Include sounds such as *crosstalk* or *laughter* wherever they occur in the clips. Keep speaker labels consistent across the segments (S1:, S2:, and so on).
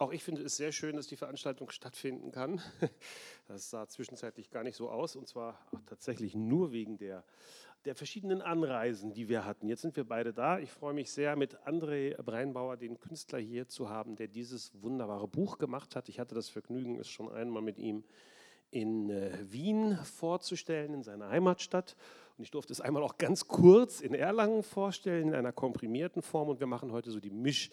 S1: Auch ich finde es sehr schön, dass die Veranstaltung stattfinden kann. *laughs* Das sah zwischenzeitlich gar nicht so aus und zwar tatsächlich nur wegen der, der verschiedenen Anreisen, die wir hatten. Jetzt sind wir beide da. Ich freue mich sehr, mit André Breinbauer, den Künstler, hier zu haben, der dieses wunderbare Buch gemacht hat. Ich hatte das Vergnügen, es schon einmal mit ihm in äh, Wien vorzustellen, in seiner Heimatstadt. Und ich durfte es einmal auch ganz kurz in Erlangen vorstellen, in einer komprimierten Form. Und wir machen heute so die Misch-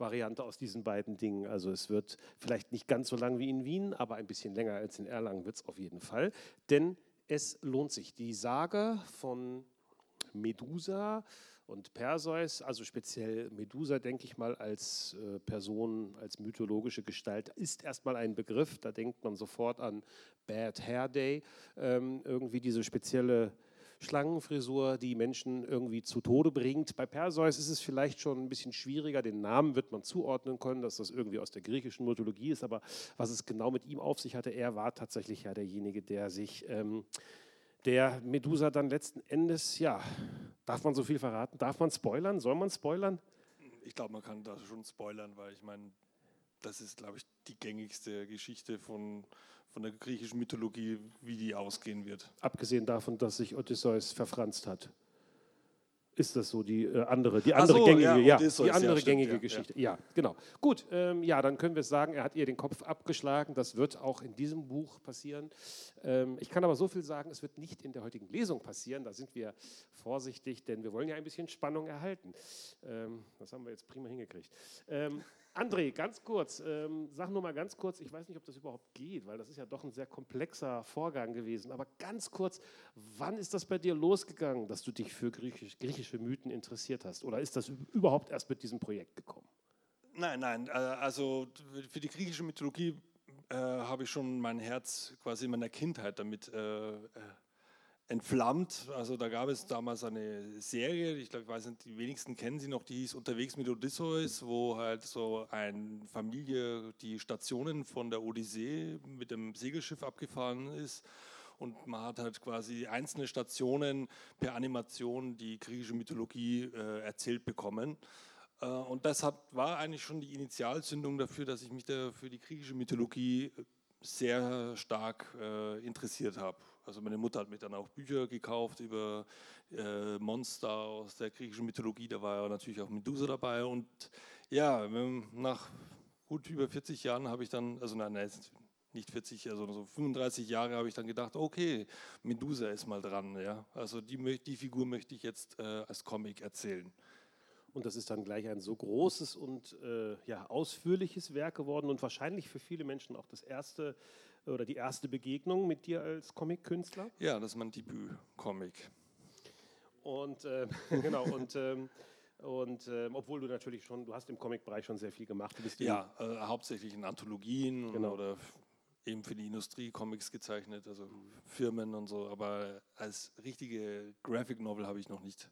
S1: Variante aus diesen beiden Dingen. Also es wird vielleicht nicht ganz so lang wie in Wien, aber ein bisschen länger als in Erlangen wird es auf jeden Fall. Denn es lohnt sich. Die Sage von Medusa und Perseus, also speziell Medusa, denke ich mal, als äh, Person, als mythologische Gestalt, ist erstmal ein Begriff. Da denkt man sofort an Bad Hair Day, ähm, irgendwie diese spezielle Schlangenfrisur, die Menschen irgendwie zu Tode bringt. Bei Perseus ist es vielleicht schon ein bisschen schwieriger, den Namen wird man zuordnen können, dass das irgendwie aus der griechischen Mythologie ist, aber was es genau mit ihm auf sich hatte, er war tatsächlich ja derjenige, der sich, ähm, der Medusa dann letzten Endes, ja, darf man so viel verraten? Darf man spoilern? Soll man spoilern?
S2: Ich glaube, man kann da schon spoilern, weil ich meine, das ist, glaube ich, die gängigste Geschichte von von der griechischen Mythologie, wie die ausgehen wird.
S1: Abgesehen davon, dass sich Odysseus verfranst hat. Ist das so die äh, andere, die andere so, gängige, ja, ja die andere ja, gängige stimmt, Geschichte? Ja, ja genau. Gut, ähm, ja, dann können wir sagen, er hat ihr den Kopf abgeschlagen. Das wird auch in diesem Buch passieren. Ähm, ich kann aber so viel sagen, es wird nicht in der heutigen Lesung passieren. Da sind wir vorsichtig, denn wir wollen ja ein bisschen Spannung erhalten. Ähm, das haben wir jetzt prima hingekriegt. André, ganz kurz, ähm, sag nur mal ganz kurz, ich weiß nicht, ob das überhaupt geht, weil das ist ja doch ein sehr komplexer Vorgang gewesen, aber ganz kurz, wann ist das bei dir losgegangen, dass du dich für griechisch, griechische Mythen interessiert hast? Oder ist das überhaupt erst mit diesem Projekt gekommen?
S2: Nein, nein, äh, also für die griechische Mythologie äh, habe ich schon mein Herz quasi in meiner Kindheit damit äh, äh entflammt. Also da gab es damals eine Serie, ich glaube, ich weiß nicht, die wenigsten kennen sie noch, die hieß Unterwegs mit Odysseus, wo halt so eine Familie die Stationen von der Odyssee mit dem Segelschiff abgefahren ist. Und man hat halt quasi einzelne Stationen per Animation die griechische Mythologie äh, erzählt bekommen. Äh, und das hat, war eigentlich schon die Initialzündung dafür, dass ich mich da für die griechische Mythologie sehr stark äh, interessiert habe. Also meine Mutter hat mir dann auch Bücher gekauft über äh, Monster aus der griechischen Mythologie. Da war ja natürlich auch Medusa dabei. Und ja, ähm, nach gut über 40 Jahren habe ich dann, also nein, nein, nicht 40, also so 35 Jahre habe ich dann gedacht, okay, Medusa ist mal dran. Ja? Also die, die Figur möchte ich jetzt äh, als Comic erzählen.
S1: Und das ist dann gleich ein so großes und äh, ja, ausführliches Werk geworden und wahrscheinlich für viele Menschen auch das erste oder die erste Begegnung mit dir als Comic-Künstler?
S2: Ja, das ist mein Debüt-Comic.
S1: Und äh, *laughs* genau, und, ähm, und äh, obwohl du natürlich schon, du hast im Comic-Bereich schon sehr viel gemacht.
S2: ja, äh, hauptsächlich in Anthologien genau. oder eben für die Industrie Comics gezeichnet, also Firmen und so, aber als richtige Graphic Novel habe ich noch nicht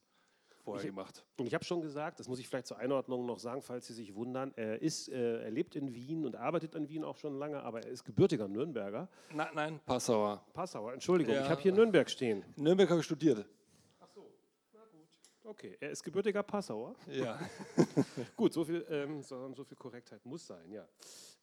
S2: vorher
S1: ich,
S2: gemacht.
S1: Und ich habe schon gesagt, das muss ich vielleicht zur Einordnung noch sagen, falls Sie sich wundern, er, ist, äh, er lebt in Wien und arbeitet in Wien auch schon lange, aber er ist gebürtiger Nürnberger.
S2: Nein, nein, Passauer.
S1: Passauer, Entschuldigung, ja. ich habe hier Nürnberg stehen.
S2: Nürnberg habe ich studiert.
S1: Ach so, na gut. Okay, er ist gebürtiger Passauer.
S2: Ja. *laughs*
S1: gut, so viel, ähm, so, so, viel Korrektheit muss sein, ja.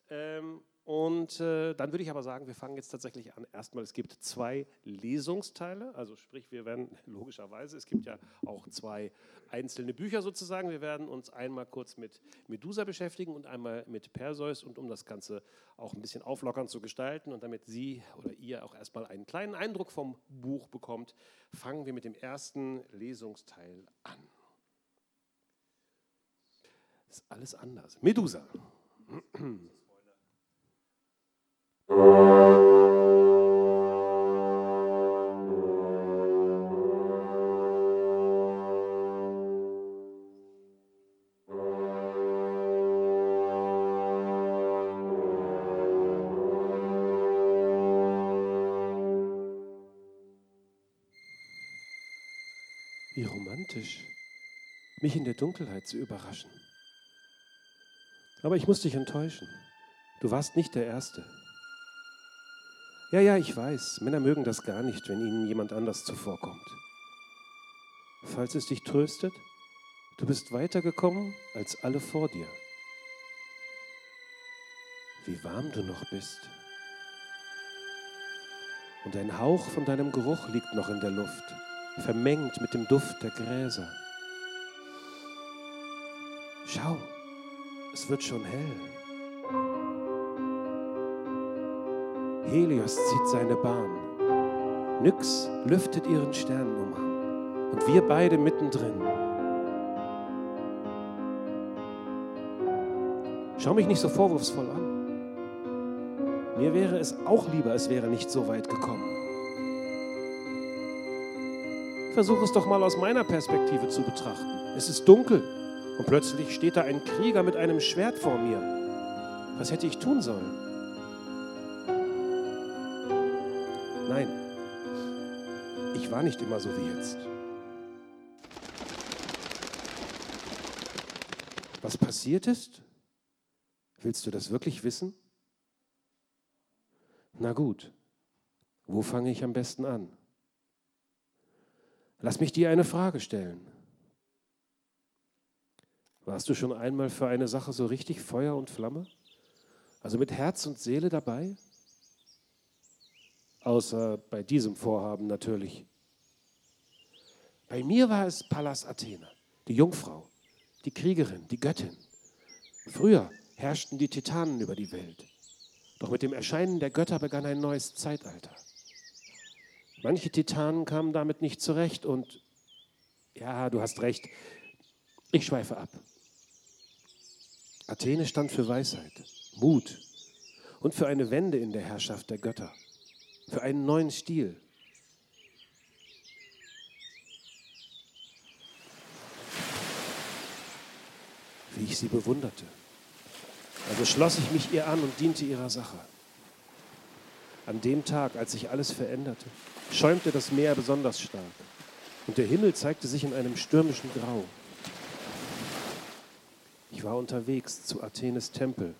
S1: Ähm, und äh, dann würde ich aber sagen, wir fangen jetzt tatsächlich an. Erstmal, es gibt zwei Lesungsteile, also sprich, wir werden *laughs* logischerweise, es gibt ja auch zwei einzelne Bücher sozusagen. Wir werden uns einmal kurz mit Medusa beschäftigen und einmal mit Perseus und um das Ganze auch ein bisschen auflockern zu gestalten und damit Sie oder ihr auch erstmal einen kleinen Eindruck vom Buch bekommt, fangen wir mit dem ersten Lesungsteil an. Ist alles anders. Medusa. *clears throat* mich in der Dunkelheit zu überraschen. Aber ich muss dich enttäuschen. Du warst nicht der Erste. Ja, ja, ich weiß, Männer mögen das gar nicht, wenn ihnen jemand anders zuvorkommt. Falls es dich tröstet, du bist weitergekommen als alle vor dir. wie warm du noch bist. Und ein Hauch von deinem Geruch liegt noch in der Luft, vermengt mit dem Duft der Gräser. Schau, es wird schon hell. Helios zieht seine Bahn. Nyx lüftet ihren Sternenumhang und wir beide mittendrin. Schau mich nicht so vorwurfsvoll an. Mir wäre es auch lieber, es wäre nicht so weit gekommen. Versuch es doch mal aus meiner Perspektive zu betrachten. Es ist dunkel und plötzlich steht da ein Krieger mit einem Schwert vor mir. Was hätte ich tun sollen? Nein, ich war nicht immer so wie jetzt. Was passiert ist? Willst du das wirklich wissen? Na gut, wo fange ich am besten an? Lass mich dir eine Frage stellen. Warst du schon einmal für eine Sache so richtig Feuer und Flamme? Also mit Herz und Seele dabei? Außer bei diesem Vorhaben natürlich. Bei mir war es Pallas Athene, die Jungfrau, die Kriegerin, die Göttin. Früher herrschten die Titanen über die Welt. Doch mit dem Erscheinen der Götter begann ein neues Zeitalter. Manche Titanen kamen damit nicht zurecht und, ja, du hast recht, ich schweife ab. Athene stand für Weisheit, Mut und für eine Wende in der Herrschaft der Götter, für einen neuen Stil. Wie ich sie bewunderte. Also schloss ich mich ihr an und diente ihrer Sache. An dem Tag, als sich alles veränderte, schäumte das Meer besonders stark und der Himmel zeigte sich in einem stürmischen Grau. War unterwegs zu Athenes Tempel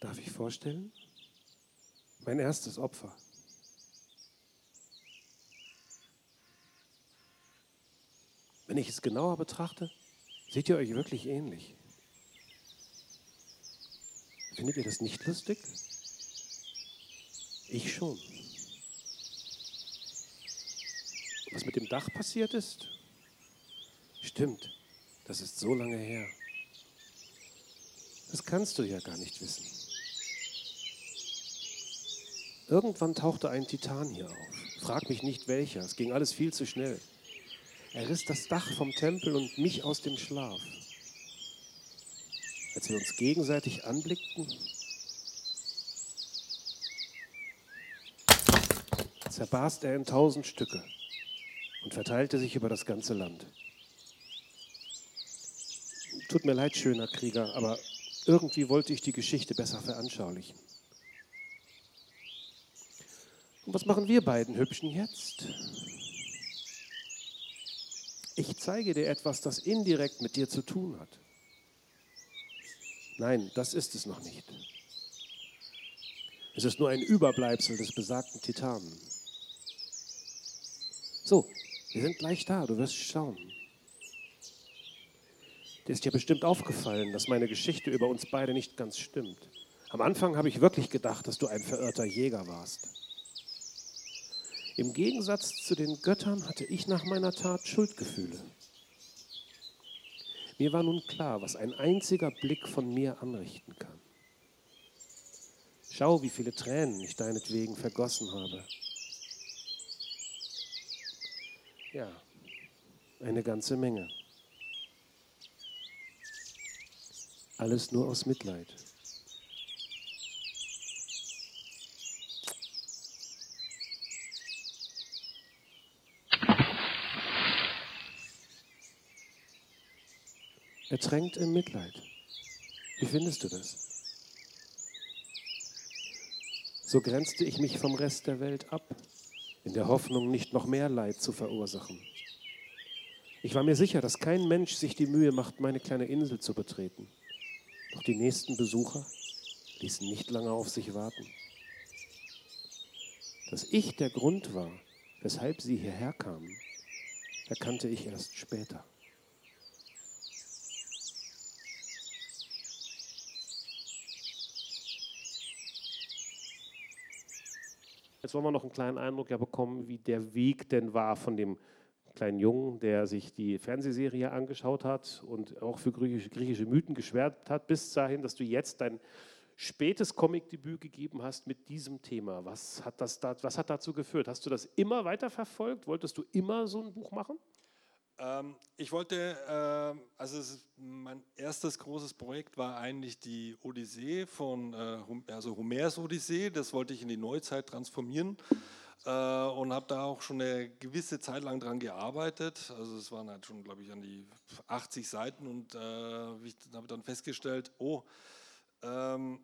S1: Darf ich vorstellen? Mein erstes Opfer. Wenn ich es genauer betrachte, seht ihr euch wirklich ähnlich. Findet ihr das nicht lustig? Ich schon. Was mit dem Dach passiert ist? Stimmt, das ist so lange her. Das kannst du ja gar nicht wissen. Irgendwann tauchte ein Titan hier auf. Frag mich nicht welcher, es ging alles viel zu schnell. Er riss das Dach vom Tempel und mich aus dem Schlaf. Als wir uns gegenseitig anblickten, zerbarst er in tausend Stücke und verteilte sich über das ganze Land. Tut mir leid, schöner Krieger, aber irgendwie wollte ich die Geschichte besser veranschaulichen. Und was machen wir beiden Hübschen jetzt? Ich zeige dir etwas, das indirekt mit dir zu tun hat. Nein, das ist es noch nicht. Es ist nur ein Überbleibsel des besagten Titanen. So, wir sind gleich da, du wirst schauen. Dir ist ja bestimmt aufgefallen, dass meine Geschichte über uns beide nicht ganz stimmt. Am Anfang habe ich wirklich gedacht, dass du ein verirrter Jäger warst. Im Gegensatz zu den Göttern hatte ich nach meiner Tat Schuldgefühle. Mir war nun klar, was ein einziger Blick von mir anrichten kann. Schau, wie viele Tränen ich deinetwegen vergossen habe. Ja, eine ganze Menge. Alles nur aus Mitleid. Ertränkt im Mitleid. Wie findest du das? So grenzte ich mich vom Rest der Welt ab, in der Hoffnung, nicht noch mehr Leid zu verursachen. Ich war mir sicher, dass kein Mensch sich die Mühe macht, meine kleine Insel zu betreten. Doch die nächsten Besucher ließen nicht lange auf sich warten. Dass ich der Grund war, weshalb sie hierher kamen, erkannte ich erst später. Jetzt wollen wir noch einen kleinen Eindruck ja bekommen, wie der Weg denn war von dem kleinen Jungen, der sich die Fernsehserie angeschaut hat und auch für griechische, griechische Mythen geschwärmt hat, bis dahin, dass du jetzt dein spätes Comicdebüt gegeben hast mit diesem Thema. Was hat, das da, was hat dazu geführt? Hast du das immer weiter verfolgt? Wolltest du immer so ein Buch machen?
S2: Ähm, ich wollte, äh, also mein erstes großes Projekt war eigentlich die Odyssee von, äh, also Homers Odyssee, das wollte ich in die Neuzeit transformieren äh, und habe da auch schon eine gewisse Zeit lang dran gearbeitet. Also es waren halt schon, glaube ich, an die 80 Seiten und äh, ich habe dann festgestellt, oh, ähm,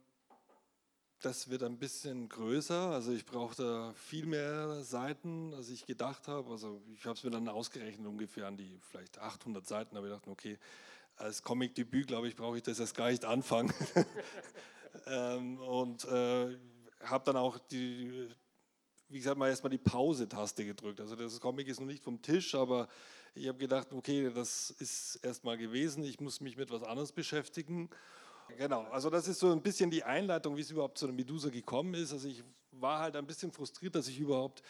S2: das wird ein bisschen größer. Also ich brauchte viel mehr Seiten, als ich gedacht habe. Also ich habe es mir dann ausgerechnet ungefähr an die vielleicht 800 Seiten. Habe ich gedacht, okay, als Comic-Debüt, glaube ich, brauche ich das erst gar nicht anfangen. *laughs* ähm, und äh, habe dann auch die, wie gesagt, mal erstmal die Pause-Taste gedrückt. Also das Comic ist noch nicht vom Tisch, aber ich habe gedacht, okay, das ist erstmal gewesen. Ich muss mich mit was anderes beschäftigen. Genau, also das ist so ein bisschen die Einleitung, wie es überhaupt zu der Medusa gekommen ist. Also ich war halt ein bisschen frustriert, dass ich überhaupt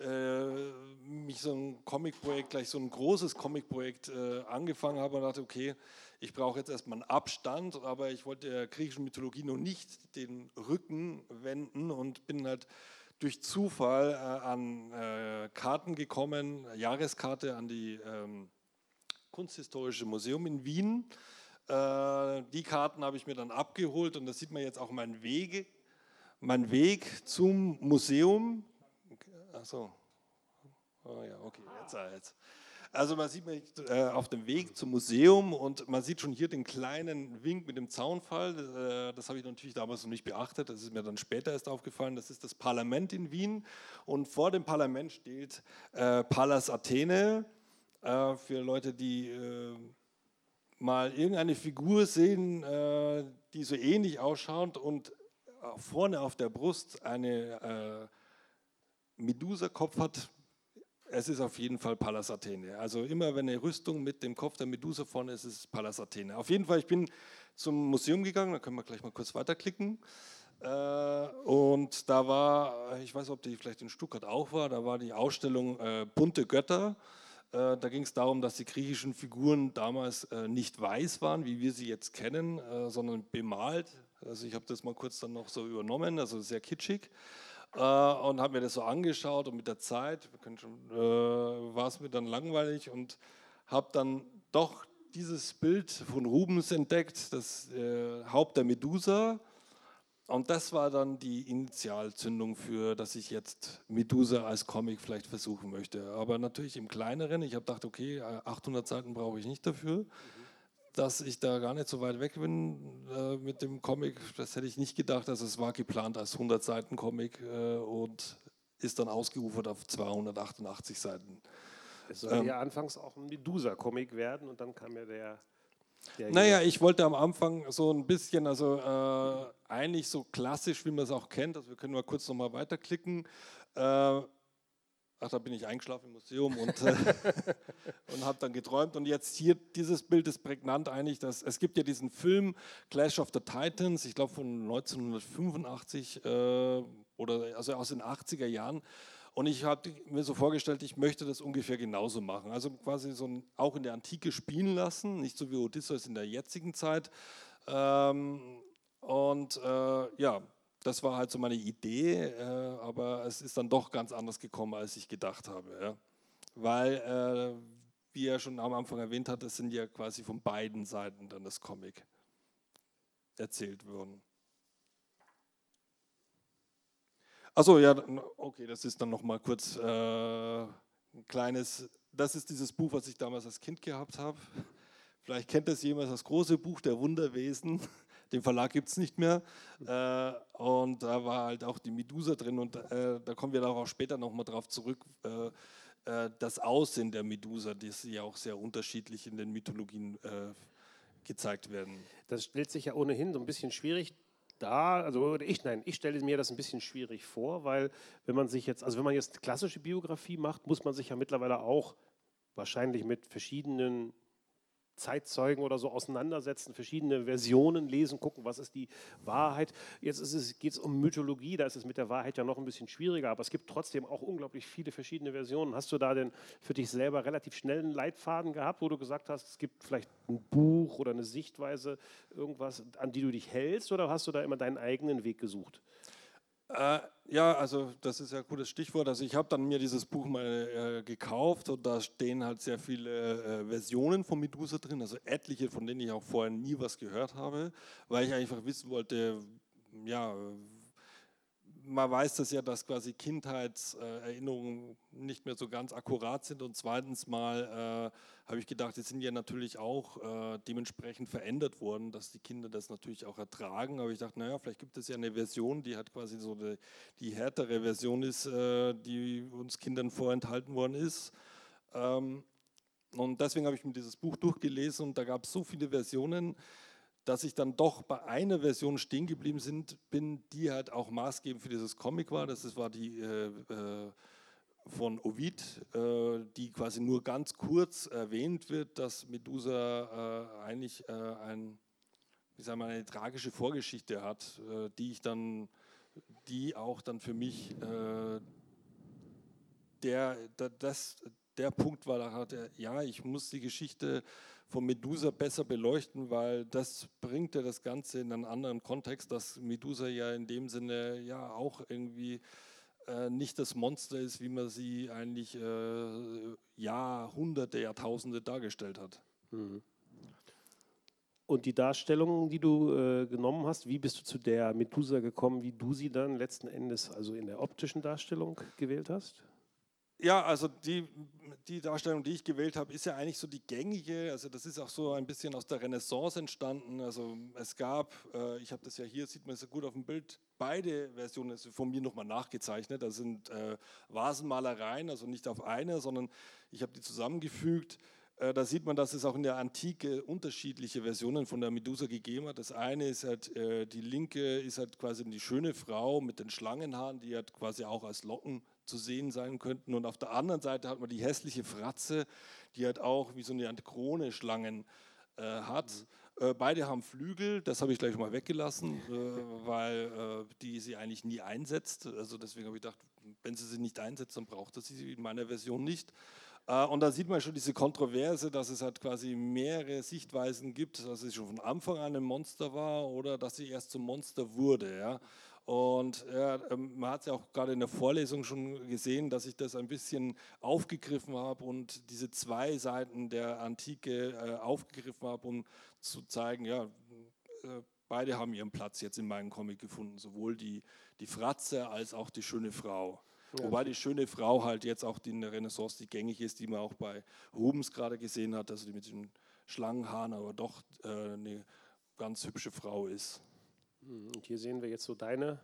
S2: äh, mich so ein Comic-Projekt, gleich so ein großes Comic-Projekt äh, angefangen habe und dachte, okay, ich brauche jetzt erstmal einen Abstand, aber ich wollte der griechischen Mythologie noch nicht den Rücken wenden und bin halt durch Zufall äh, an äh, Karten gekommen, Jahreskarte an die ähm, Kunsthistorische Museum in Wien die Karten habe ich mir dann abgeholt und da sieht man jetzt auch meinen Weg, mein Weg zum Museum. Achso. Oh ja, okay, jetzt, jetzt. Also man sieht mich äh, auf dem Weg zum Museum und man sieht schon hier den kleinen Wink mit dem Zaunfall. Äh, das habe ich natürlich damals noch nicht beachtet. Das ist mir dann später erst aufgefallen. Das ist das Parlament in Wien und vor dem Parlament steht äh, Pallas Athene. Äh, für Leute, die äh, mal irgendeine Figur sehen, äh, die so ähnlich ausschaut und vorne auf der Brust eine äh, Medusa-Kopf hat, es ist auf jeden Fall Pallas Athene. Also immer wenn eine Rüstung mit dem Kopf der Medusa vorne ist, ist es Pallas Athene. Auf jeden Fall, ich bin zum Museum gegangen, da können wir gleich mal kurz weiterklicken. Äh, und da war, ich weiß, ob die vielleicht in Stuttgart auch war, da war die Ausstellung äh, Bunte Götter. Äh, da ging es darum, dass die griechischen Figuren damals äh, nicht weiß waren, wie wir sie jetzt kennen, äh, sondern bemalt. Also ich habe das mal kurz dann noch so übernommen, also sehr kitschig. Und habe mir das so angeschaut und mit der Zeit war es mir dann langweilig und habe dann doch dieses Bild von Rubens entdeckt, das Haupt der Medusa und das war dann die Initialzündung für, dass ich jetzt Medusa als Comic vielleicht versuchen möchte. Aber natürlich im kleineren. Ich habe gedacht, okay, 800 Seiten brauche ich nicht dafür. Dass ich da gar nicht so weit weg bin äh, mit dem Comic, das hätte ich nicht gedacht. Also es war geplant als 100 Seiten Comic äh, und ist dann ausgeufert auf 288 Seiten.
S1: Es soll ähm, ja anfangs auch ein Medusa-Comic werden und dann kam ja der
S2: naja, ich wollte am Anfang so ein bisschen, also äh, eigentlich so klassisch, wie man es auch kennt, also wir können mal kurz nochmal weiterklicken. Äh, ach, da bin ich eingeschlafen im Museum und, äh, *laughs* und habe dann geträumt. Und jetzt hier, dieses Bild ist prägnant eigentlich, dass es gibt ja diesen Film Clash of the Titans, ich glaube von 1985 äh, oder also aus den 80er Jahren. Und ich habe mir so vorgestellt, ich möchte das ungefähr genauso machen. Also quasi so ein, auch in der Antike spielen lassen, nicht so wie Odysseus in der jetzigen Zeit. Ähm, und äh, ja, das war halt so meine Idee, äh, aber es ist dann doch ganz anders gekommen, als ich gedacht habe. Ja. Weil, äh, wie er schon am Anfang erwähnt hat, es sind ja quasi von beiden Seiten dann das Comic erzählt worden. Achso, ja, okay, das ist dann nochmal kurz äh, ein kleines, das ist dieses Buch, was ich damals als Kind gehabt habe. Vielleicht kennt das jemand, das große Buch der Wunderwesen. *laughs* Den Verlag gibt es nicht mehr. Äh, und da war halt auch die Medusa drin und äh, da kommen wir auch später nochmal drauf zurück. Äh, äh, das Aussehen der Medusa, das ja auch sehr unterschiedlich in den Mythologien äh, gezeigt werden.
S1: Das stellt sich ja ohnehin so ein bisschen schwierig da, also ich, nein, ich stelle mir das ein bisschen schwierig vor, weil wenn man sich jetzt, also wenn man jetzt klassische Biografie macht, muss man sich ja mittlerweile auch wahrscheinlich mit verschiedenen Zeitzeugen oder so auseinandersetzen, verschiedene Versionen lesen, gucken, was ist die Wahrheit. Jetzt geht es um Mythologie, da ist es mit der Wahrheit ja noch ein bisschen schwieriger, aber es gibt trotzdem auch unglaublich viele verschiedene Versionen. Hast du da denn für dich selber relativ schnell einen Leitfaden gehabt, wo du gesagt hast, es gibt vielleicht ein Buch oder eine Sichtweise, irgendwas, an die du dich hältst, oder hast du da immer deinen eigenen Weg gesucht?
S2: Äh, ja, also das ist ja ein gutes Stichwort. Also ich habe dann mir dieses Buch mal äh, gekauft und da stehen halt sehr viele äh, Versionen von Medusa drin, also etliche, von denen ich auch vorher nie was gehört habe, weil ich einfach wissen wollte, ja, man weiß das ja, dass quasi Kindheitserinnerungen nicht mehr so ganz akkurat sind. Und zweitens mal äh, habe ich gedacht, die sind ja natürlich auch äh, dementsprechend verändert worden, dass die Kinder das natürlich auch ertragen. Aber ich dachte, naja, vielleicht gibt es ja eine Version, die hat quasi so die, die härtere Version ist, äh, die uns Kindern vorenthalten worden ist. Ähm, und deswegen habe ich mir dieses Buch durchgelesen und da gab es so viele Versionen dass ich dann doch bei einer Version stehen geblieben sind, bin, die halt auch maßgebend für dieses Comic war. Das war die äh, äh, von Ovid, äh, die quasi nur ganz kurz erwähnt wird, dass Medusa äh, eigentlich äh, ein, wie sagen wir, eine tragische Vorgeschichte hat, äh, die ich dann, die auch dann für mich der, der, das, der Punkt war, da hat er, ja, ich muss die Geschichte von Medusa besser beleuchten, weil das bringt ja das Ganze in einen anderen Kontext, dass Medusa ja in dem Sinne ja auch irgendwie äh, nicht das Monster ist, wie man sie eigentlich äh, Jahrhunderte, Jahrtausende dargestellt hat. Mhm.
S1: Und die Darstellung, die du äh, genommen hast, wie bist du zu der Medusa gekommen, wie du sie dann letzten Endes, also in der optischen Darstellung gewählt hast?
S2: Ja, also die, die Darstellung, die ich gewählt habe, ist ja eigentlich so die gängige. Also das ist auch so ein bisschen aus der Renaissance entstanden. Also es gab, äh, ich habe das ja hier, sieht man es ja gut auf dem Bild, beide Versionen sind von mir nochmal nachgezeichnet. Das sind äh, Vasenmalereien, also nicht auf eine, sondern ich habe die zusammengefügt. Äh, da sieht man, dass es auch in der Antike unterschiedliche Versionen von der Medusa gegeben hat. Das eine ist halt, äh, die linke ist halt quasi die schöne Frau mit den Schlangenhaaren, die hat quasi auch als Locken zu sehen sein könnten. Und auf der anderen Seite hat man die hässliche Fratze, die halt auch wie so eine Krone Schlangen äh, hat. Äh, beide haben Flügel, das habe ich gleich mal weggelassen, äh, weil äh, die sie eigentlich nie einsetzt. Also deswegen habe ich gedacht, wenn sie sie nicht einsetzt, dann braucht sie sie in meiner Version nicht. Äh, und da sieht man schon diese Kontroverse, dass es halt quasi mehrere Sichtweisen gibt, dass sie schon von Anfang an ein Monster war oder dass sie erst zum Monster wurde. Ja. Und ja, ähm, man hat es ja auch gerade in der Vorlesung schon gesehen, dass ich das ein bisschen aufgegriffen habe und diese zwei Seiten der Antike äh, aufgegriffen habe, um zu zeigen, ja, äh, beide haben ihren Platz jetzt in meinem Comic gefunden, sowohl die, die Fratze als auch die schöne Frau. Ja. Wobei die schöne Frau halt jetzt auch in der Renaissance, die gängig ist, die man auch bei Rubens gerade gesehen hat, also die mit den Schlangenhaaren, aber doch äh, eine ganz hübsche Frau ist.
S1: Hm, und hier sehen wir jetzt so deine.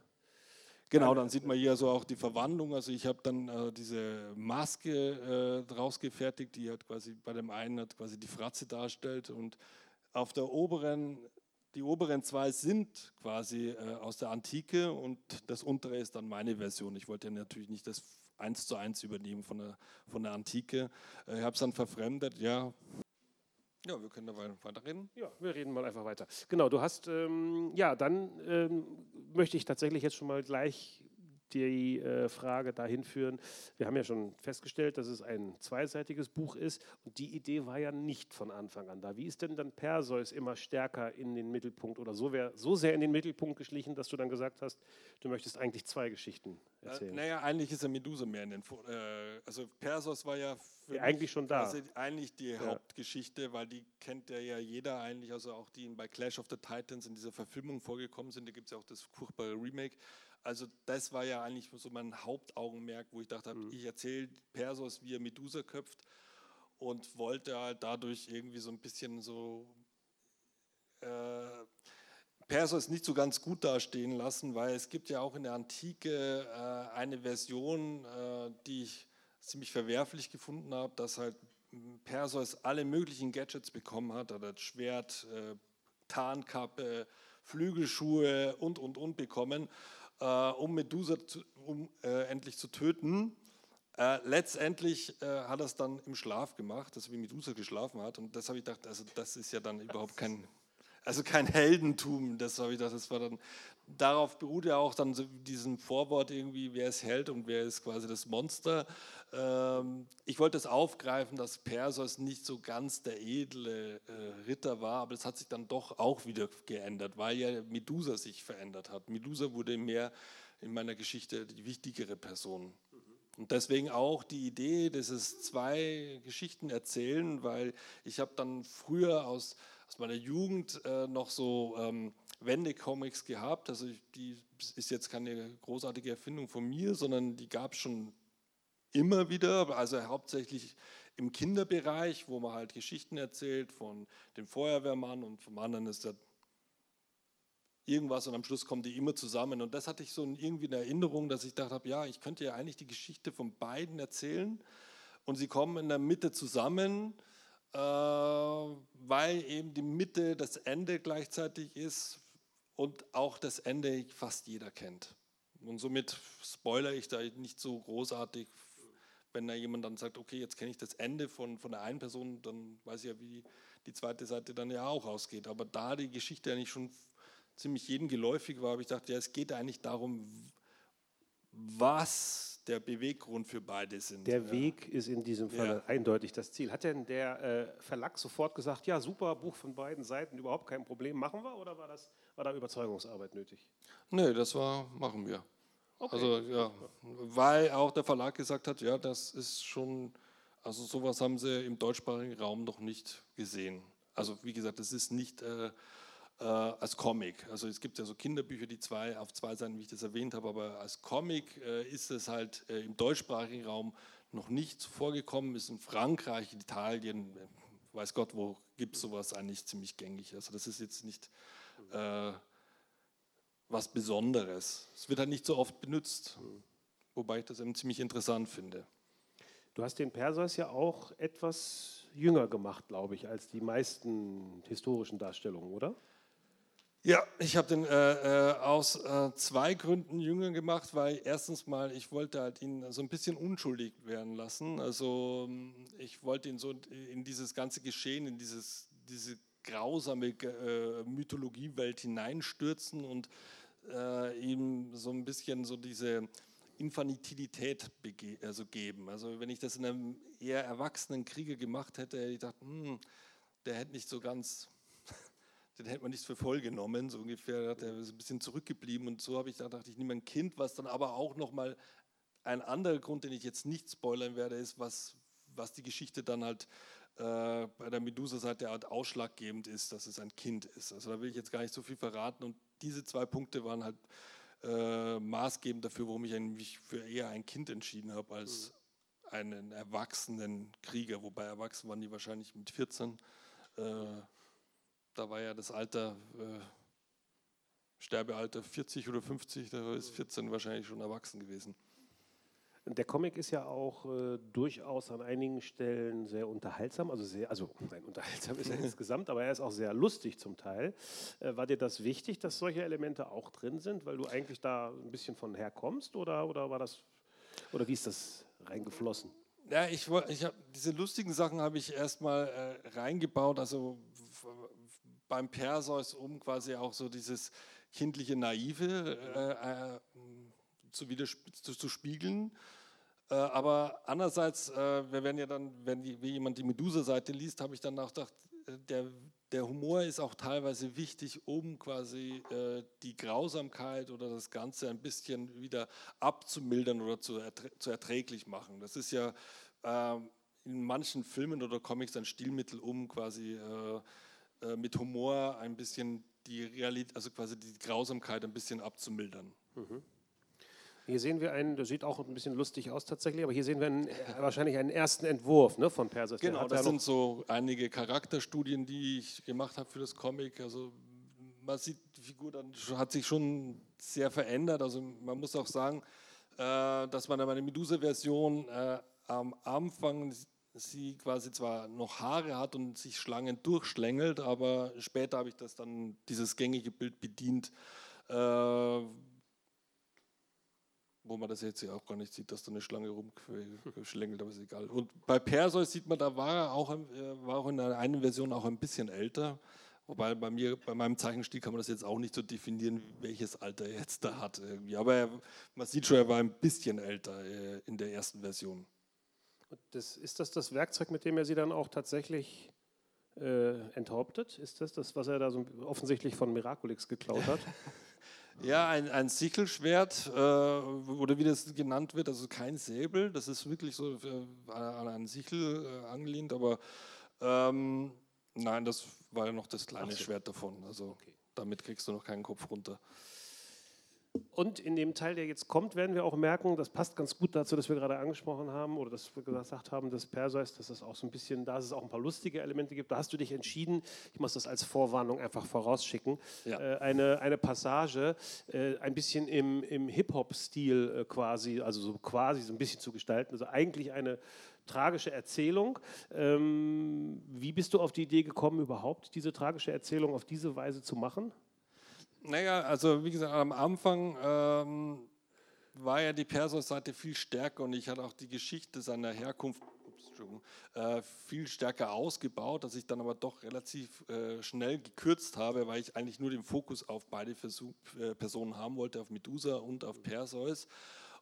S2: Genau, dann sieht man hier so auch die Verwandlung. Also ich habe dann äh, diese Maske äh, draus gefertigt, die hat quasi bei dem einen hat quasi die Fratze darstellt und auf der oberen die oberen zwei sind quasi äh, aus der Antike und das untere ist dann meine Version. Ich wollte ja natürlich nicht das eins zu eins übernehmen von der, von der Antike. Äh, ich habe es dann verfremdet, ja. Ja, wir können da weiterreden.
S1: Ja, wir reden mal einfach weiter. Genau, du hast, ähm, ja, dann ähm, möchte ich tatsächlich jetzt schon mal gleich die äh, Frage dahin führen. Wir haben ja schon festgestellt, dass es ein zweiseitiges Buch ist und die Idee war ja nicht von Anfang an da. Wie ist denn dann Perseus immer stärker in den Mittelpunkt oder so, wär, so sehr in den Mittelpunkt geschlichen, dass du dann gesagt hast, du möchtest eigentlich zwei Geschichten erzählen?
S2: Äh, naja, eigentlich ist er Medusa mehr in den. Äh, also Perseus war ja,
S1: ja eigentlich schon da.
S2: Also eigentlich die ja. Hauptgeschichte, weil die kennt ja, ja jeder eigentlich, also auch die bei Clash of the Titans in dieser Verfilmung vorgekommen sind. Da gibt es ja auch das furchtbare Remake. Also das war ja eigentlich so mein Hauptaugenmerk, wo ich dachte, mhm. ich erzähle Persos, wie er Medusa köpft und wollte halt dadurch irgendwie so ein bisschen so äh, Perseus nicht so ganz gut dastehen lassen, weil es gibt ja auch in der Antike äh, eine Version, äh, die ich ziemlich verwerflich gefunden habe, dass halt Perseus alle möglichen Gadgets bekommen hat, hat Schwert, äh, Tarnkappe, Flügelschuhe und und und bekommen äh, um Medusa zu, um, äh, endlich zu töten. Äh, letztendlich äh, hat er es dann im Schlaf gemacht, dass wie Medusa geschlafen hat. Und das habe ich gedacht, also das ist ja dann überhaupt kein, also kein Heldentum. Das habe ich gedacht, das war dann, darauf beruht ja auch dann diesen Vorwort irgendwie, wer es hält und wer ist quasi das Monster. Ähm, ich wollte es aufgreifen, dass Perseus nicht so ganz der edle äh, Ritter war, aber das hat sich dann doch auch wieder geändert, weil ja Medusa sich verändert hat. Medusa wurde mehr in meiner Geschichte die wichtigere Person. Und deswegen auch die Idee, dass es zwei Geschichten erzählen, weil ich habe dann früher aus, aus meiner Jugend äh, noch so ähm, Wendecomics gehabt. Also die ist jetzt keine großartige Erfindung von mir, sondern die gab es schon immer wieder, also hauptsächlich im Kinderbereich, wo man halt Geschichten erzählt von dem Feuerwehrmann und vom anderen ist da irgendwas und am Schluss kommen die immer zusammen. Und das hatte ich so irgendwie in Erinnerung, dass ich dachte, ja, ich könnte ja eigentlich die Geschichte von beiden erzählen und sie kommen in der Mitte zusammen, weil eben die Mitte das Ende gleichzeitig ist und auch das Ende fast jeder kennt. Und somit spoilere ich da nicht so großartig wenn da jemand dann sagt, okay, jetzt kenne ich das Ende von, von der einen Person, dann weiß ich ja, wie die zweite Seite dann ja auch ausgeht. Aber da die Geschichte eigentlich schon ziemlich jedem geläufig war, habe ich gedacht, ja, es geht eigentlich darum, was der Beweggrund für beide sind.
S1: Der ja. Weg ist in diesem Fall ja. eindeutig das Ziel. Hat denn der äh, Verlag sofort gesagt, ja, super, Buch von beiden Seiten, überhaupt kein Problem, machen wir? Oder war, das, war da Überzeugungsarbeit nötig?
S2: Nee, das war, machen wir. Okay. Also ja, weil auch der Verlag gesagt hat, ja, das ist schon, also sowas haben sie im deutschsprachigen Raum noch nicht gesehen. Also wie gesagt, das ist nicht äh, äh, als Comic. Also es gibt ja so Kinderbücher, die zwei auf zwei Seiten, wie ich das erwähnt habe, aber als Comic äh, ist es halt äh, im deutschsprachigen Raum noch nicht vorgekommen. Ist in Frankreich, in Italien, äh, weiß Gott, wo gibt es sowas eigentlich ziemlich gängig. Also das ist jetzt nicht äh, was Besonderes. Es wird halt nicht so oft benutzt, wobei ich das eben ziemlich interessant finde.
S1: Du hast den Perseus ja auch etwas jünger gemacht, glaube ich, als die meisten historischen Darstellungen, oder?
S2: Ja, ich habe den äh, äh, aus äh, zwei Gründen jünger gemacht, weil erstens mal, ich wollte halt ihn so ein bisschen unschuldig werden lassen. Also ich wollte ihn so in dieses ganze Geschehen, in dieses, diese grausame äh, Mythologiewelt hineinstürzen und äh, ihm so ein bisschen so diese Infantilität also geben. Also wenn ich das in einem eher erwachsenen Krieger gemacht hätte, hätte ich gedacht, hm, der hätte nicht so ganz, den hätte man nicht für voll genommen, so ungefähr, der ist ein bisschen zurückgeblieben und so habe ich da gedacht, ich nehme ein Kind, was dann aber auch nochmal ein anderer Grund, den ich jetzt nicht spoilern werde, ist, was, was die Geschichte dann halt äh, bei der Medusa-Seite halt ausschlaggebend ist, dass es ein Kind ist. Also da will ich jetzt gar nicht so viel verraten und diese zwei Punkte waren halt äh, maßgebend dafür, warum ich mich für eher ein Kind entschieden habe als mhm. einen erwachsenen Krieger. Wobei erwachsen waren die wahrscheinlich mit 14. Äh, da war ja das Alter, äh, Sterbealter 40 oder 50, da ist 14 wahrscheinlich schon erwachsen gewesen.
S1: Der Comic ist ja auch äh, durchaus an einigen Stellen sehr unterhaltsam, also sehr, also nein, unterhaltsam ist er *laughs* insgesamt, aber er ist auch sehr lustig zum Teil. Äh, war dir das wichtig, dass solche Elemente auch drin sind, weil du eigentlich da ein bisschen von herkommst oder, oder war das, oder wie ist das reingeflossen?
S2: Ja, ich, ich habe diese lustigen Sachen habe ich erstmal äh, reingebaut, also beim Perseus, um quasi auch so dieses kindliche Naive äh, äh, zu, zu, zu spiegeln. Äh, aber andererseits, äh, wir werden ja dann, wenn, die, wenn jemand die Medusa-Seite liest, habe ich dann auch gedacht, äh, der, der Humor ist auch teilweise wichtig, um quasi äh, die Grausamkeit oder das Ganze ein bisschen wieder abzumildern oder zu, erträ zu erträglich machen. Das ist ja äh, in manchen Filmen oder Comics ein Stilmittel, um quasi äh, mit Humor ein bisschen die Realität, also quasi die Grausamkeit ein bisschen abzumildern. Mhm.
S1: Hier sehen wir einen, der sieht auch ein bisschen lustig aus tatsächlich, aber hier sehen wir einen, äh, *laughs* wahrscheinlich einen ersten Entwurf ne, von Perseus.
S2: Genau, das sind so einige Charakterstudien, die ich gemacht habe für das Comic. Also man sieht, die Figur dann hat sich schon sehr verändert. Also man muss auch sagen, äh, dass man meine Medusa-Version äh, am Anfang sie quasi zwar noch Haare hat und sich Schlangen durchschlängelt, aber später habe ich das dann, dieses gängige Bild bedient, wo man das jetzt ja auch gar nicht sieht, dass da eine Schlange rumschlängelt, aber ist egal. Und bei Perseus sieht man, da war er auch, äh, war auch in der einen Version auch ein bisschen älter. Wobei bei mir, bei meinem Zeichenstil kann man das jetzt auch nicht so definieren, welches Alter er jetzt da hat. Aber er, man sieht schon, er war ein bisschen älter äh, in der ersten Version.
S1: Das, ist das das Werkzeug, mit dem er sie dann auch tatsächlich äh, enthauptet? Ist das das, was er da so offensichtlich von Miraculix geklaut hat? *laughs*
S2: Ja, ein, ein Sichelschwert äh, oder wie das genannt wird, also kein Säbel, das ist wirklich so äh, an einen Sichel äh, angelehnt, aber ähm, nein, das war ja noch das kleine so. Schwert davon. Also okay. damit kriegst du noch keinen Kopf runter.
S1: Und in dem Teil, der jetzt kommt, werden wir auch merken, das passt ganz gut dazu, dass wir gerade angesprochen haben oder dass wir gesagt haben, dass Perseus, dass es auch so ein bisschen, da es auch ein paar lustige Elemente gibt. Da hast du dich entschieden, ich muss das als Vorwarnung einfach vorausschicken, ja. äh, eine, eine Passage äh, ein bisschen im, im Hip-Hop-Stil äh, quasi, also so quasi so ein bisschen zu gestalten. Also eigentlich eine tragische Erzählung. Ähm, wie bist du auf die Idee gekommen, überhaupt diese tragische Erzählung auf diese Weise zu machen?
S2: Naja, also wie gesagt, am Anfang ähm, war ja die Persos-Seite viel stärker und ich hatte auch die Geschichte seiner Herkunft äh, viel stärker ausgebaut, dass ich dann aber doch relativ äh, schnell gekürzt habe, weil ich eigentlich nur den Fokus auf beide Versuch, äh, Personen haben wollte, auf Medusa und auf Perseus.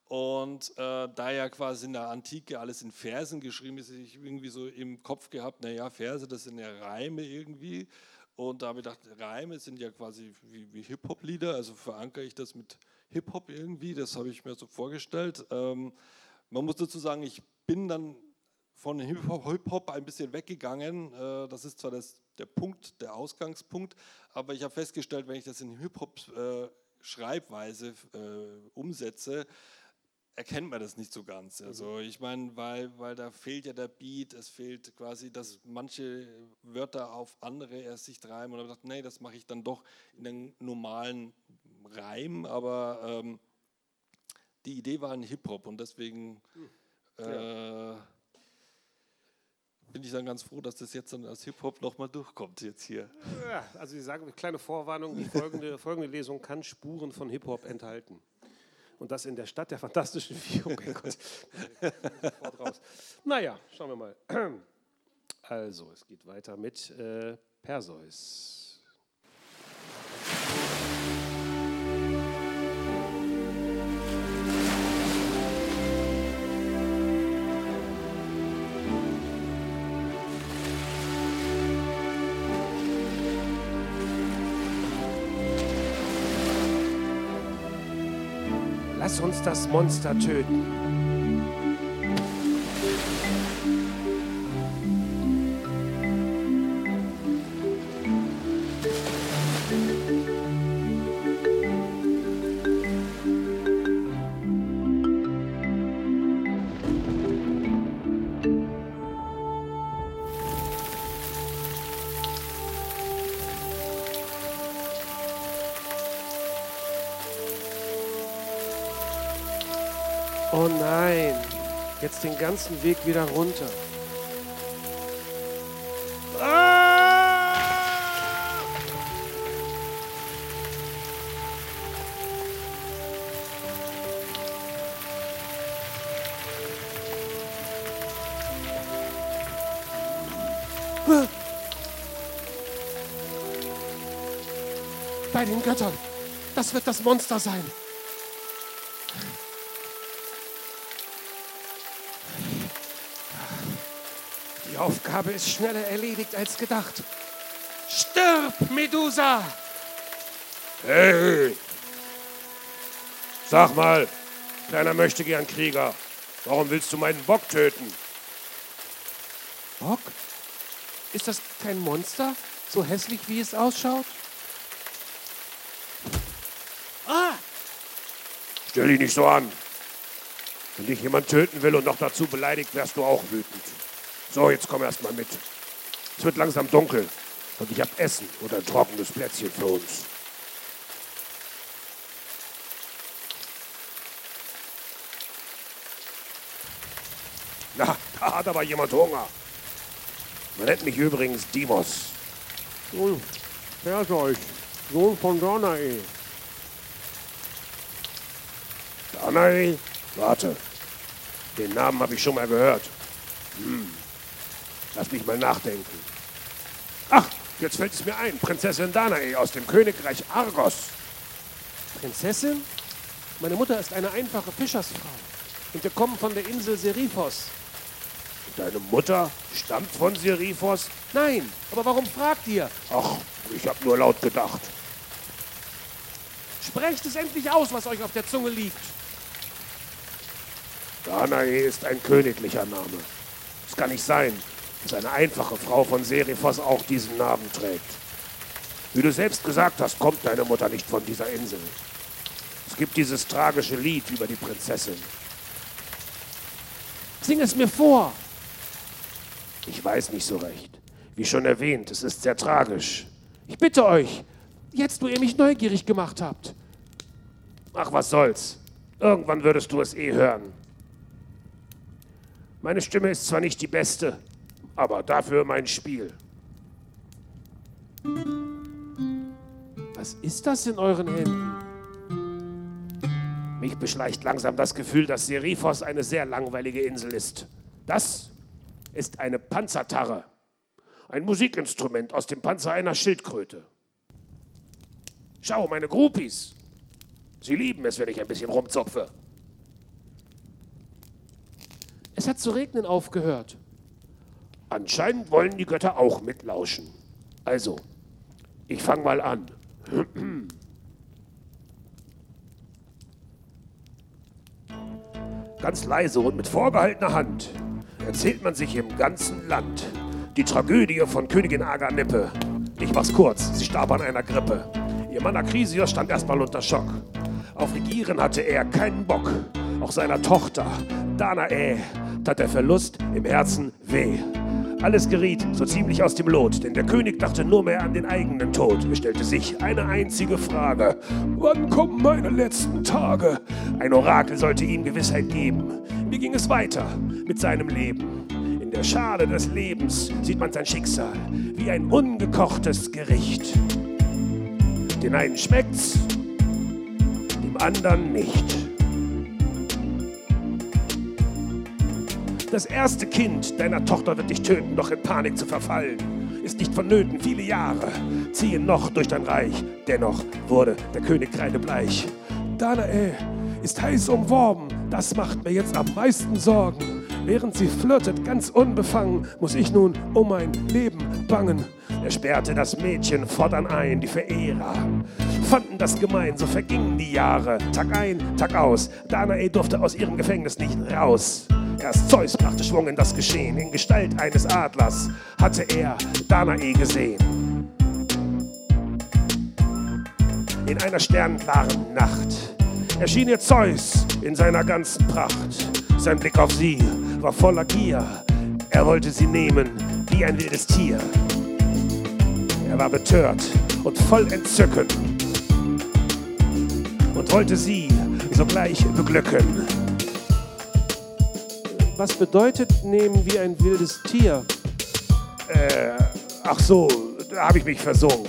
S2: Und äh, da ja quasi in der Antike alles in Versen geschrieben ist, ich irgendwie so im Kopf gehabt, naja, Verse, das sind ja Reime irgendwie. Und da habe ich gedacht, Reime sind ja quasi wie, wie Hip-Hop-Lieder, also verankere ich das mit Hip-Hop irgendwie, das habe ich mir so vorgestellt. Ähm, man muss dazu sagen, ich bin dann von Hip-Hop Hip ein bisschen weggegangen. Äh, das ist zwar das, der Punkt, der Ausgangspunkt, aber ich habe festgestellt, wenn ich das in Hip-Hop-Schreibweise äh, äh, umsetze, erkennt man das nicht so ganz. Mhm. Also ich meine, weil, weil da fehlt ja der Beat, es fehlt quasi, dass manche Wörter auf andere erst sich reimen und ich dachte, nee, das mache ich dann doch in den normalen Reim, aber ähm, die Idee war ein Hip-Hop und deswegen hm. äh, bin ich dann ganz froh, dass das jetzt dann als Hip-Hop nochmal durchkommt jetzt hier.
S1: Ja, also Sie sagen, kleine Vorwarnung, die folgende, *laughs* folgende Lesung kann Spuren von Hip-Hop enthalten und das in der Stadt der fantastischen Vier. *laughs* Oh Gott. Naja, schauen wir mal. Also, es geht weiter mit äh,
S3: Perseus. Uns das Monster töten. Ganzen Weg wieder runter. Bei den Göttern, das wird das Monster sein. Die Aufgabe ist schneller erledigt als gedacht. Stirb, Medusa!
S1: Hey! Sag mal, kleiner möchte gern Krieger, warum willst du meinen Bock töten?
S3: Bock? Ist das kein Monster? So hässlich, wie es ausschaut? Ah!
S1: Stell dich nicht so an. Wenn dich jemand töten will und noch dazu beleidigt, wärst du auch wütend. So, jetzt komm erst mal mit. Es wird langsam dunkel und ich hab Essen oder ein trockenes Plätzchen für uns. Na, da hat aber jemand Hunger. Man nennt mich übrigens Dimos.
S4: Nun, Perseus, Sohn von Danae.
S1: Danae? Warte. Den Namen habe ich schon mal gehört. Hm. Lass mich mal nachdenken. Ach, jetzt fällt es mir ein. Prinzessin Danae aus dem Königreich Argos.
S3: Prinzessin? Meine Mutter ist eine einfache Fischersfrau. Und wir kommen von der Insel Seriphos.
S1: Deine Mutter stammt von Seriphos?
S3: Nein, aber warum fragt ihr?
S1: Ach, ich habe nur laut gedacht.
S3: Sprecht es endlich aus, was euch auf der Zunge liegt.
S1: Danae ist ein königlicher Name. Es kann nicht sein, dass eine einfache Frau von Seriphos auch diesen Namen trägt. Wie du selbst gesagt hast, kommt deine Mutter nicht von dieser Insel. Es gibt dieses tragische Lied über die Prinzessin.
S3: Sing es mir vor.
S1: Ich weiß nicht so recht. Wie schon erwähnt, es ist sehr tragisch.
S3: Ich bitte euch, jetzt wo ihr mich neugierig gemacht habt.
S1: Ach, was soll's. Irgendwann würdest du es eh hören. Meine Stimme ist zwar nicht die beste, aber dafür mein Spiel.
S3: Was ist das in euren Händen?
S1: Mich beschleicht langsam das Gefühl, dass Seriphos eine sehr langweilige Insel ist. Das ist eine Panzertarre. Ein Musikinstrument aus dem Panzer einer Schildkröte. Schau, meine Groupies. Sie lieben es, wenn ich ein bisschen rumzupfe.
S3: Es hat zu regnen aufgehört.
S1: Anscheinend wollen die Götter auch mitlauschen. Also, ich fange mal an. *clears throat* Ganz leise und mit vorgehaltener Hand erzählt man sich im ganzen Land die Tragödie von Königin Aganippe. Ich mach's kurz, sie starb an einer Grippe. Ihr Mann Akrisios stand erstmal unter Schock. Auf Regieren hatte er keinen Bock. Auch seiner Tochter, Danae, tat der Verlust im Herzen weh. Alles geriet so ziemlich aus dem Lot, denn der König dachte nur mehr an den eigenen Tod. Er stellte sich eine einzige Frage: Wann kommen meine letzten Tage? Ein Orakel sollte ihm Gewissheit geben. Wie ging es weiter mit seinem Leben? In der Schale des Lebens sieht man sein Schicksal wie ein ungekochtes Gericht. Den einen schmeckt's, dem anderen nicht. Das erste Kind deiner Tochter wird dich töten, doch in Panik zu verfallen. ist nicht vonnöten, viele Jahre ziehen noch durch dein Reich. Dennoch wurde der König kreidebleich. Danae ist heiß umworben, das macht mir jetzt am meisten Sorgen. Während sie flirtet, ganz unbefangen, muss ich nun um mein Leben bangen. Er sperrte das Mädchen fortan ein, die Verehrer fanden das gemein, so vergingen die Jahre, Tag ein, Tag aus. Danae durfte aus ihrem Gefängnis nicht raus. Erst Zeus brachte Schwung in das Geschehen, in Gestalt eines Adlers hatte er Danae gesehen. In einer sternklaren Nacht erschien ihr Zeus in seiner ganzen Pracht. Sein Blick auf sie war voller Gier. Er wollte sie nehmen wie ein wildes Tier. Er war betört und voll Entzücken und wollte sie sogleich beglücken.
S5: Was bedeutet nehmen wie ein wildes Tier?
S1: Äh, ach so, da habe ich mich versungen.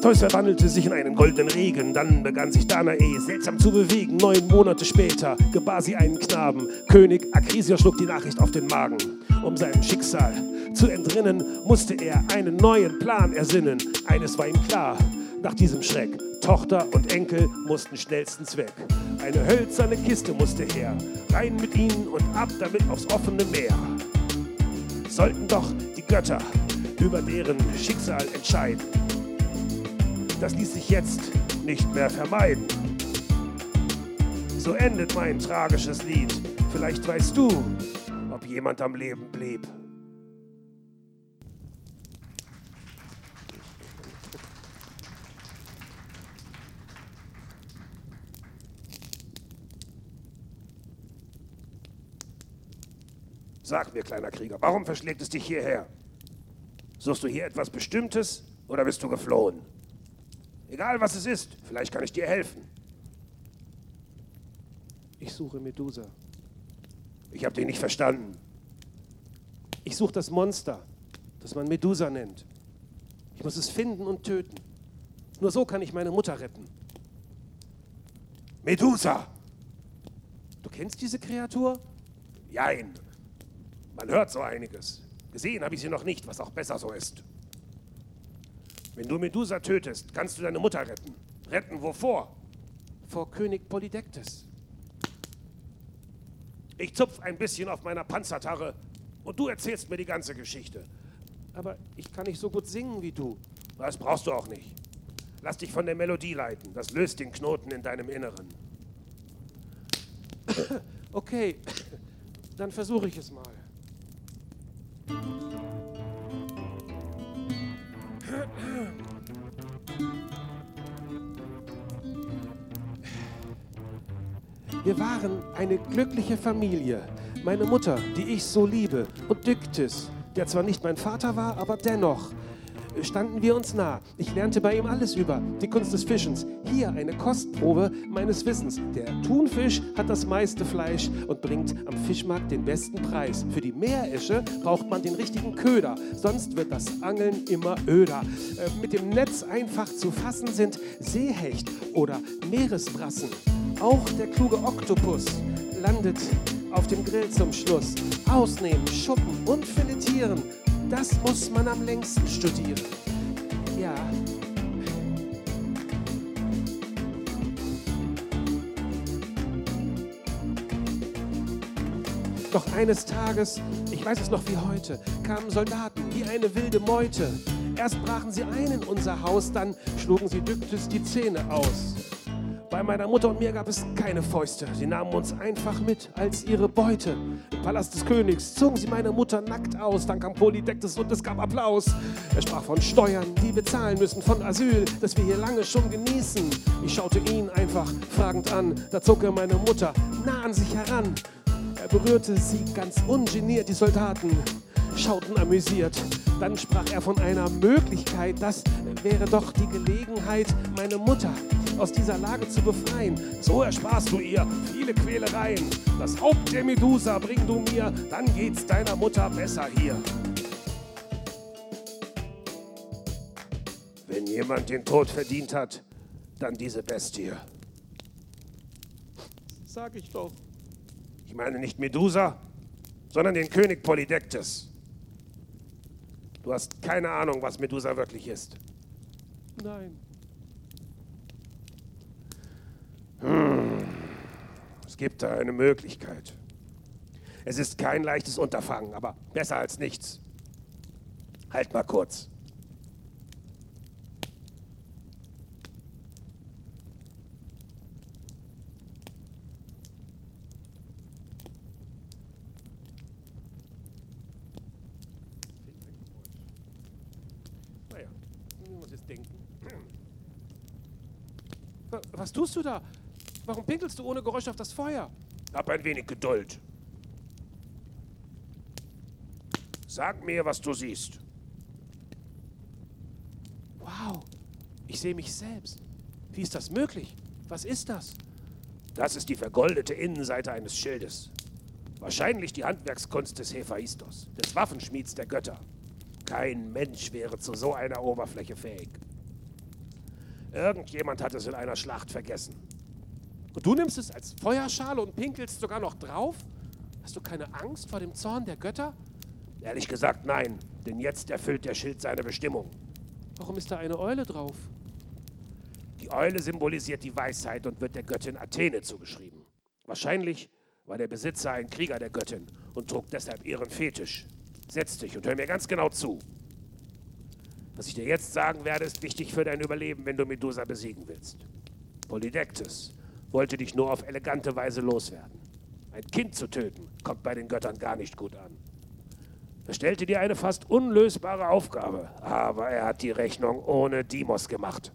S1: Zeus verwandelte sich in einen goldenen Regen, dann begann sich Danae seltsam zu bewegen. Neun Monate später gebar sie einen Knaben. König Akrisios schlug die Nachricht auf den Magen. Um seinem Schicksal zu entrinnen, musste er einen neuen Plan ersinnen. Eines war ihm klar, nach diesem Schreck. Tochter und Enkel mussten schnellstens weg. Eine hölzerne Kiste musste her, rein mit ihnen und ab damit aufs offene Meer. Sollten doch die Götter über deren Schicksal entscheiden das ließ sich jetzt nicht mehr vermeiden. So endet mein tragisches Lied. Vielleicht weißt du, ob jemand am Leben blieb. Sag mir, kleiner Krieger, warum verschlägt es dich hierher? Suchst du hier etwas Bestimmtes oder bist du geflohen? Egal was es ist, vielleicht kann ich dir helfen.
S5: Ich suche Medusa.
S1: Ich habe dich nicht verstanden.
S5: Ich suche das Monster, das man Medusa nennt. Ich muss es finden und töten. Nur so kann ich meine Mutter retten.
S1: Medusa!
S5: Du kennst diese Kreatur?
S1: Jein. Man hört so einiges. Gesehen habe ich sie noch nicht, was auch besser so ist. Wenn du Medusa tötest, kannst du deine Mutter retten. Retten wovor?
S5: Vor König Polydektes.
S1: Ich zupf ein bisschen auf meiner Panzertarre und du erzählst mir die ganze Geschichte.
S5: Aber ich kann nicht so gut singen wie du.
S1: Das brauchst du auch nicht. Lass dich von der Melodie leiten. Das löst den Knoten in deinem Inneren.
S5: Okay, dann versuche ich es mal. Wir waren eine glückliche Familie. Meine Mutter, die ich so liebe, und Dyktis, der zwar nicht mein Vater war, aber dennoch standen wir uns nah. Ich lernte bei ihm alles über die Kunst des Fischens. Hier eine Kostprobe meines Wissens. Der Thunfisch hat das meiste Fleisch und bringt am Fischmarkt den besten Preis. Für die Meeresche braucht man den richtigen Köder, sonst wird das Angeln immer öder. Äh, mit dem Netz einfach zu fassen sind Seehecht oder Meeresbrassen. Auch der kluge Oktopus landet auf dem Grill zum Schluss. Ausnehmen, schuppen und filetieren das muss man am längsten studieren. Ja. Doch eines Tages, ich weiß es noch wie heute, kamen Soldaten wie eine wilde Meute. Erst brachen sie ein in unser Haus, dann schlugen sie Dyktes die Zähne aus. Bei meiner Mutter und mir gab es keine Fäuste. Sie nahmen uns einfach mit als ihre Beute. Im Palast des Königs zogen sie meine Mutter nackt aus. Dann kam Polydektes und es gab Applaus. Er sprach von Steuern, die wir zahlen müssen, von Asyl, das wir hier lange schon genießen. Ich schaute ihn einfach fragend an. Da zog er meine Mutter nah an sich heran. Er berührte sie ganz ungeniert, die Soldaten schauten amüsiert. Dann sprach er von einer Möglichkeit, das wäre doch die Gelegenheit, meine Mutter aus dieser Lage zu befreien.
S1: So ersparst du ihr viele Quälereien. Das Haupt der Medusa bring du mir, dann geht's deiner Mutter besser hier. Wenn jemand den Tod verdient hat, dann diese Bestie.
S5: Sag ich doch.
S1: Ich meine nicht Medusa, sondern den König Polydektes. Du hast keine Ahnung, was Medusa wirklich ist.
S6: Nein.
S1: Es gibt da eine Möglichkeit. Es ist kein leichtes Unterfangen, aber besser als nichts. Halt mal kurz.
S6: Naja, wir uns jetzt denken. Wa- Was tust du da? Warum pinkelst du ohne Geräusch auf das Feuer?
S1: Hab ein wenig Geduld. Sag mir, was du siehst.
S6: Wow, ich sehe mich selbst. Wie ist das möglich? Was ist das?
S1: Das ist die vergoldete Innenseite eines Schildes. Wahrscheinlich die Handwerkskunst des Hephaistos, des Waffenschmieds der Götter. Kein Mensch wäre zu so einer Oberfläche fähig. Irgendjemand hat es in einer Schlacht vergessen.
S6: Und du nimmst es als Feuerschale und pinkelst sogar noch drauf? Hast du keine Angst vor dem Zorn der Götter?
S1: Ehrlich gesagt, nein, denn jetzt erfüllt der Schild seine Bestimmung.
S6: Warum ist da eine Eule drauf?
S1: Die Eule symbolisiert die Weisheit und wird der Göttin Athene zugeschrieben. Wahrscheinlich war der Besitzer ein Krieger der Göttin und trug deshalb ihren Fetisch. Setz dich und hör mir ganz genau zu. Was ich dir jetzt sagen werde, ist wichtig für dein Überleben, wenn du Medusa besiegen willst. Polydektes wollte dich nur auf elegante Weise loswerden. Ein Kind zu töten, kommt bei den Göttern gar nicht gut an. Er stellte dir eine fast unlösbare Aufgabe, aber er hat die Rechnung ohne Dimos gemacht.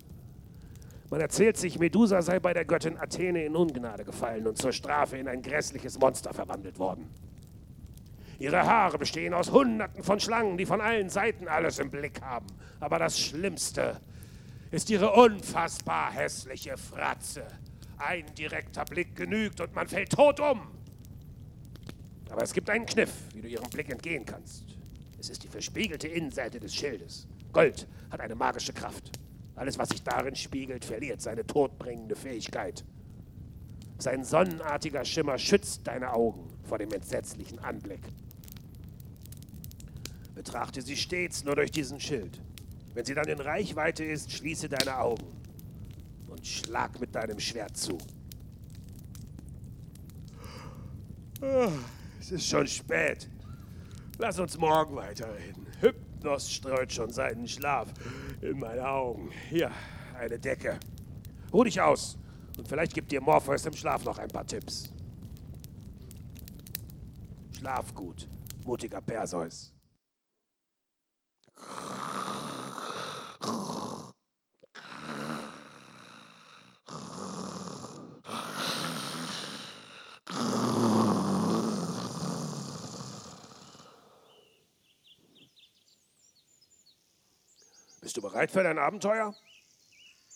S1: Man erzählt sich, Medusa sei bei der Göttin Athene in Ungnade gefallen und zur Strafe in ein grässliches Monster verwandelt worden. Ihre Haare bestehen aus Hunderten von Schlangen, die von allen Seiten alles im Blick haben. Aber das Schlimmste ist ihre unfassbar hässliche Fratze. Ein direkter Blick genügt und man fällt tot um. Aber es gibt einen Kniff, wie du ihrem Blick entgehen kannst. Es ist die verspiegelte Innenseite des Schildes. Gold hat eine magische Kraft. Alles, was sich darin spiegelt, verliert seine todbringende Fähigkeit. Sein sonnenartiger Schimmer schützt deine Augen vor dem entsetzlichen Anblick. Betrachte sie stets nur durch diesen Schild. Wenn sie dann in Reichweite ist, schließe deine Augen und schlag mit deinem Schwert zu. Ah, Es ist schon spät. Lass uns morgen weiterreden. Hypnos streut schon seinen Schlaf in meine Augen. Hier, eine Decke. Ruh dich aus. Und vielleicht gibt dir Morpheus im Schlaf noch ein paar Tipps. Schlaf gut, mutiger Perseus. Bist du bereit für dein Abenteuer?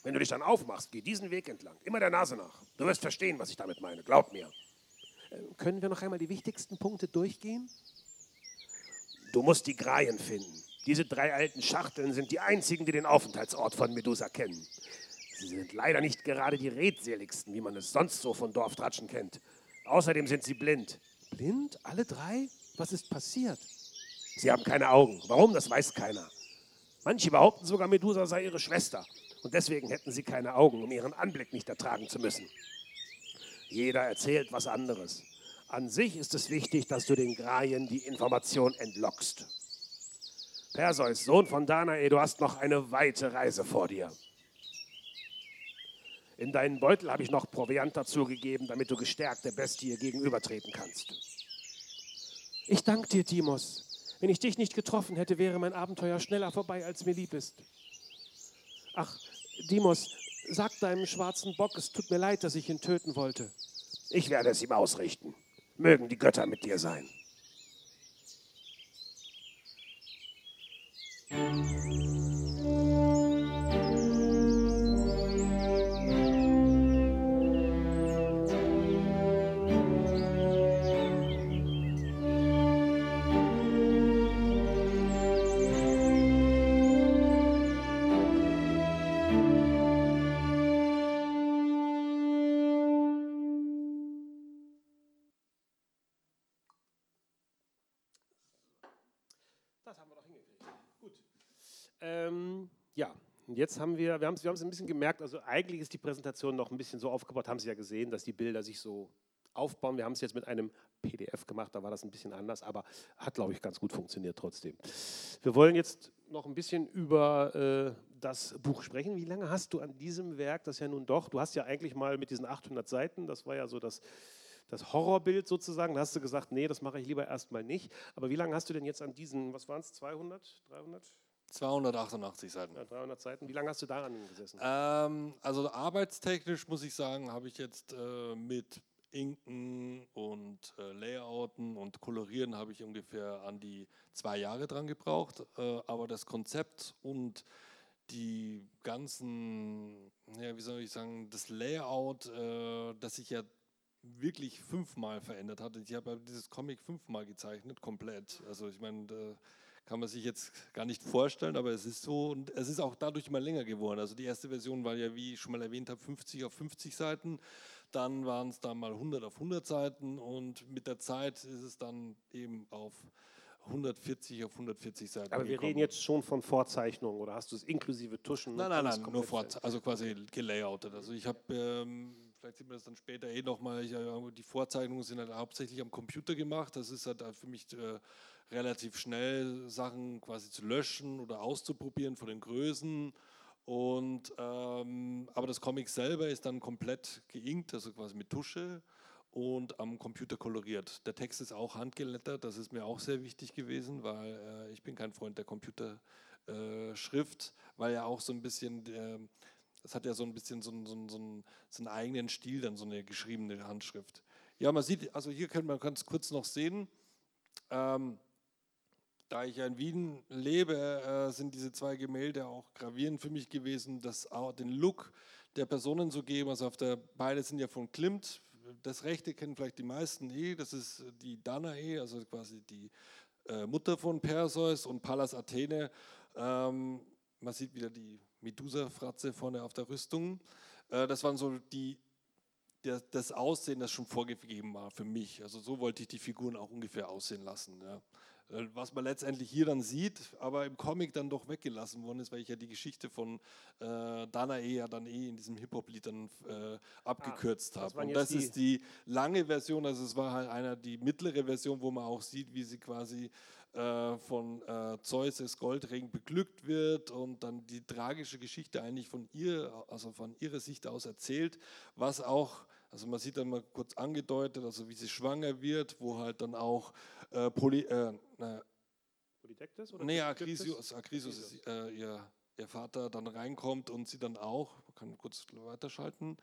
S1: Wenn du dich dann aufmachst, geh diesen Weg entlang, immer der Nase nach. Du wirst verstehen, was ich damit meine. Glaub mir.
S6: Können wir noch einmal die wichtigsten Punkte durchgehen?
S1: Du musst die Greien finden. Diese drei alten Schachteln sind die einzigen, die den Aufenthaltsort von Medusa kennen. Sie sind leider nicht gerade die redseligsten, wie man es sonst so von Dorftratschen kennt. Außerdem sind sie blind.
S6: Blind? Alle drei? Was ist passiert?
S1: Sie haben keine Augen. Warum, das weiß keiner. Manche behaupten sogar, Medusa sei ihre Schwester. Und deswegen hätten sie keine Augen, um ihren Anblick nicht ertragen zu müssen. Jeder erzählt was anderes. An sich ist es wichtig, dass du den Greien die Information entlockst. Perseus, Sohn von Danae, du hast noch eine weite Reise vor dir. In deinen Beutel habe ich noch Proviant dazugegeben, damit du gestärkt der Bestie gegenübertreten kannst.
S6: Ich danke dir, Timos. Wenn ich dich nicht getroffen hätte, wäre mein Abenteuer schneller vorbei, als mir lieb ist. Ach, Dimos, sag deinem schwarzen Bock, es tut mir leid, dass ich ihn töten wollte.
S1: Ich werde es ihm ausrichten. Mögen die Götter mit dir sein. Ähm, und jetzt haben wir, wir haben es wir ein bisschen gemerkt, also eigentlich ist die Präsentation noch ein bisschen so aufgebaut, haben Sie ja gesehen, dass die Bilder sich so aufbauen. Wir haben es jetzt mit einem PDF gemacht, da war das ein bisschen anders, aber hat, glaube ich, ganz gut funktioniert trotzdem. Wir wollen jetzt noch ein bisschen über äh, das Buch sprechen. Wie lange hast du an diesem Werk, das ja nun doch, du hast ja eigentlich mal mit diesen 800 Seiten, das war ja so das, das Horrorbild sozusagen, da hast du gesagt, nee, das mache ich lieber erstmal nicht. Aber wie lange hast du denn jetzt an diesen, was waren es, 200, 300?
S2: 288 Seiten.
S1: Ja, 300 Seiten. Wie lange hast du daran gesessen?
S2: Ähm, also arbeitstechnisch muss ich sagen, habe ich jetzt äh, mit Inken und äh, Layouten und Kolorieren habe ich ungefähr an die zwei Jahre dran gebraucht. Äh, aber das Konzept und die ganzen, ja, wie soll ich sagen, das Layout, äh, das sich ja wirklich fünfmal verändert hat. Ich habe dieses Comic fünfmal gezeichnet, komplett. Also ich meine, kann man sich jetzt gar nicht vorstellen, aber es ist so und es ist auch dadurch immer länger geworden. Also die erste Version war ja, wie ich schon mal erwähnt habe, 50 auf 50 Seiten. Dann waren es dann mal 100 auf 100 Seiten und mit der Zeit ist es dann eben auf 140 auf
S1: 140 Seiten. Aber wir gekommen. reden jetzt schon von Vorzeichnungen oder hast du es inklusive Tuschen?
S2: Nein, nein, nein, nur vor, also quasi gelayoutet. Also ich habe, ähm, vielleicht sieht man das dann später eh nochmal, äh, die Vorzeichnungen sind halt hauptsächlich am Computer gemacht. Das ist halt für mich äh, relativ schnell, Sachen quasi zu löschen oder auszuprobieren von den Größen. Und, ähm, aber das Comic selber ist dann komplett geinkt, also quasi mit Tusche und am Computer koloriert. Der Text ist auch handgelettert, das ist mir auch sehr wichtig gewesen, weil äh, ich bin kein Freund der Computerschrift, äh, weil ja auch so ein bisschen, äh, das hat ja so ein bisschen so, so, so, so, einen, eigenen Stil, dann so eine geschriebene Handschrift. Ja, man sieht, also hier können wir ganz kurz noch sehen, ähm, da ich ja in Wien lebe, äh, sind diese zwei Gemälde auch gravierend für mich gewesen, das auch den Look der Personen zu geben. Also auf der, beide sind ja von Klimt, das rechte kennen vielleicht die meisten eh, das ist die Danae, also quasi die äh, Mutter von Perseus und Pallas Athene. Ähm, man sieht wieder die Medusa-Fratze vorne auf der Rüstung. Äh, das waren so die, das Aussehen, das schon vorgegeben war für mich. Also so wollte ich die Figuren auch ungefähr aussehen lassen. Ja. Äh, was man letztendlich hier dann sieht, aber im Comic dann doch weggelassen worden ist, weil ich ja die Geschichte von äh, Danae ja dann eh in diesem Hip-Hop-Lied dann äh, abgekürzt ah, habe. Und das ist die lange Version, also es war halt einer die mittlere Version, wo man auch sieht, wie sie quasi äh, von äh, Zeus' Goldring beglückt wird und dann die tragische Geschichte eigentlich von ihr, also von ihrer Sicht aus erzählt, was auch also man sieht dann mal kurz angedeutet, also wie sie schwanger wird, wo halt dann auch äh, Poly, äh, äh, Polydektes? Oder nee, Acrisius, Acrisius ist, äh, ihr, ihr Vater dann reinkommt und sie dann auch, man kann kurz weiterschalten,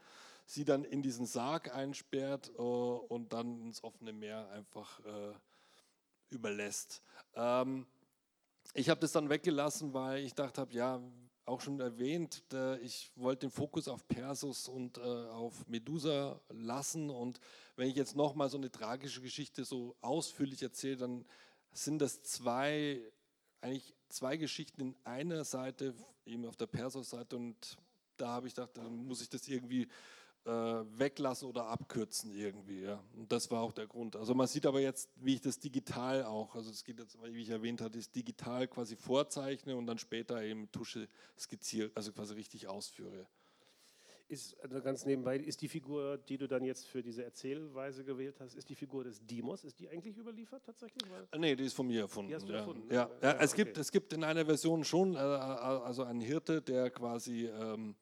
S2: sie dann in diesen Sarg einsperrt äh, und dann ins offene Meer einfach äh, überlässt. Ähm, ich habe das dann weggelassen, weil ich dachte habe, ja, auch schon erwähnt, ich wollte den Fokus auf Persus und äh, auf Medusa lassen. Und wenn ich jetzt nochmal so eine tragische Geschichte so ausführlich erzähle, dann sind das zwei, eigentlich zwei Geschichten in einer Seite, eben auf der Persus-Seite. Und da habe ich gedacht, dann muss ich das irgendwie äh, weglassen oder abkürzen irgendwie. Ja. Und das war auch der Grund. Also man sieht aber jetzt, wie ich das digital auch, also es geht jetzt, wie ich erwähnt hatte, ist digital quasi vorzeichne und dann später eben Tusche skizziert, also quasi richtig ausführe.
S1: Ist also ganz nebenbei, ist die Figur, die du dann jetzt für diese Erzählweise gewählt hast, ist die Figur des Demos, ist die eigentlich überliefert tatsächlich? Weil
S2: äh, nee, die ist von mir erfunden. Die hast du ja. erfunden? Ja, ja, ja es, okay. gibt, es gibt in einer Version schon, äh, also einen Hirte, der quasi ähm,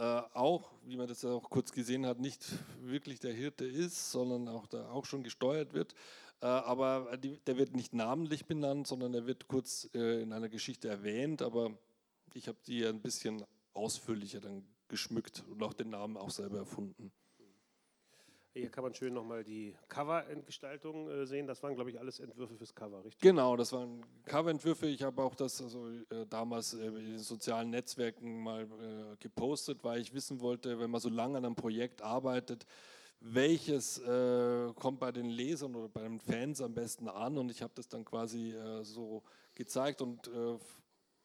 S2: äh, auch, wie man das ja auch kurz gesehen hat, nicht wirklich der Hirte ist, sondern auch da auch schon gesteuert wird. Äh, aber die, der wird nicht namentlich benannt, sondern er wird kurz äh, in einer Geschichte erwähnt. Aber ich habe die ein bisschen ausführlicher dann geschmückt und auch den Namen auch selber erfunden.
S1: Hier kann man schön nochmal die Cover-Gestaltung äh, sehen. Das waren, glaube ich, alles Entwürfe fürs Cover, richtig?
S2: Genau, das waren Cover-Entwürfe. Ich habe auch das also, äh, damals äh, in den sozialen Netzwerken mal äh, gepostet, weil ich wissen wollte, wenn man so lange an einem Projekt arbeitet, welches äh, kommt bei den Lesern oder bei den Fans am besten an. Und ich habe das dann quasi äh, so gezeigt und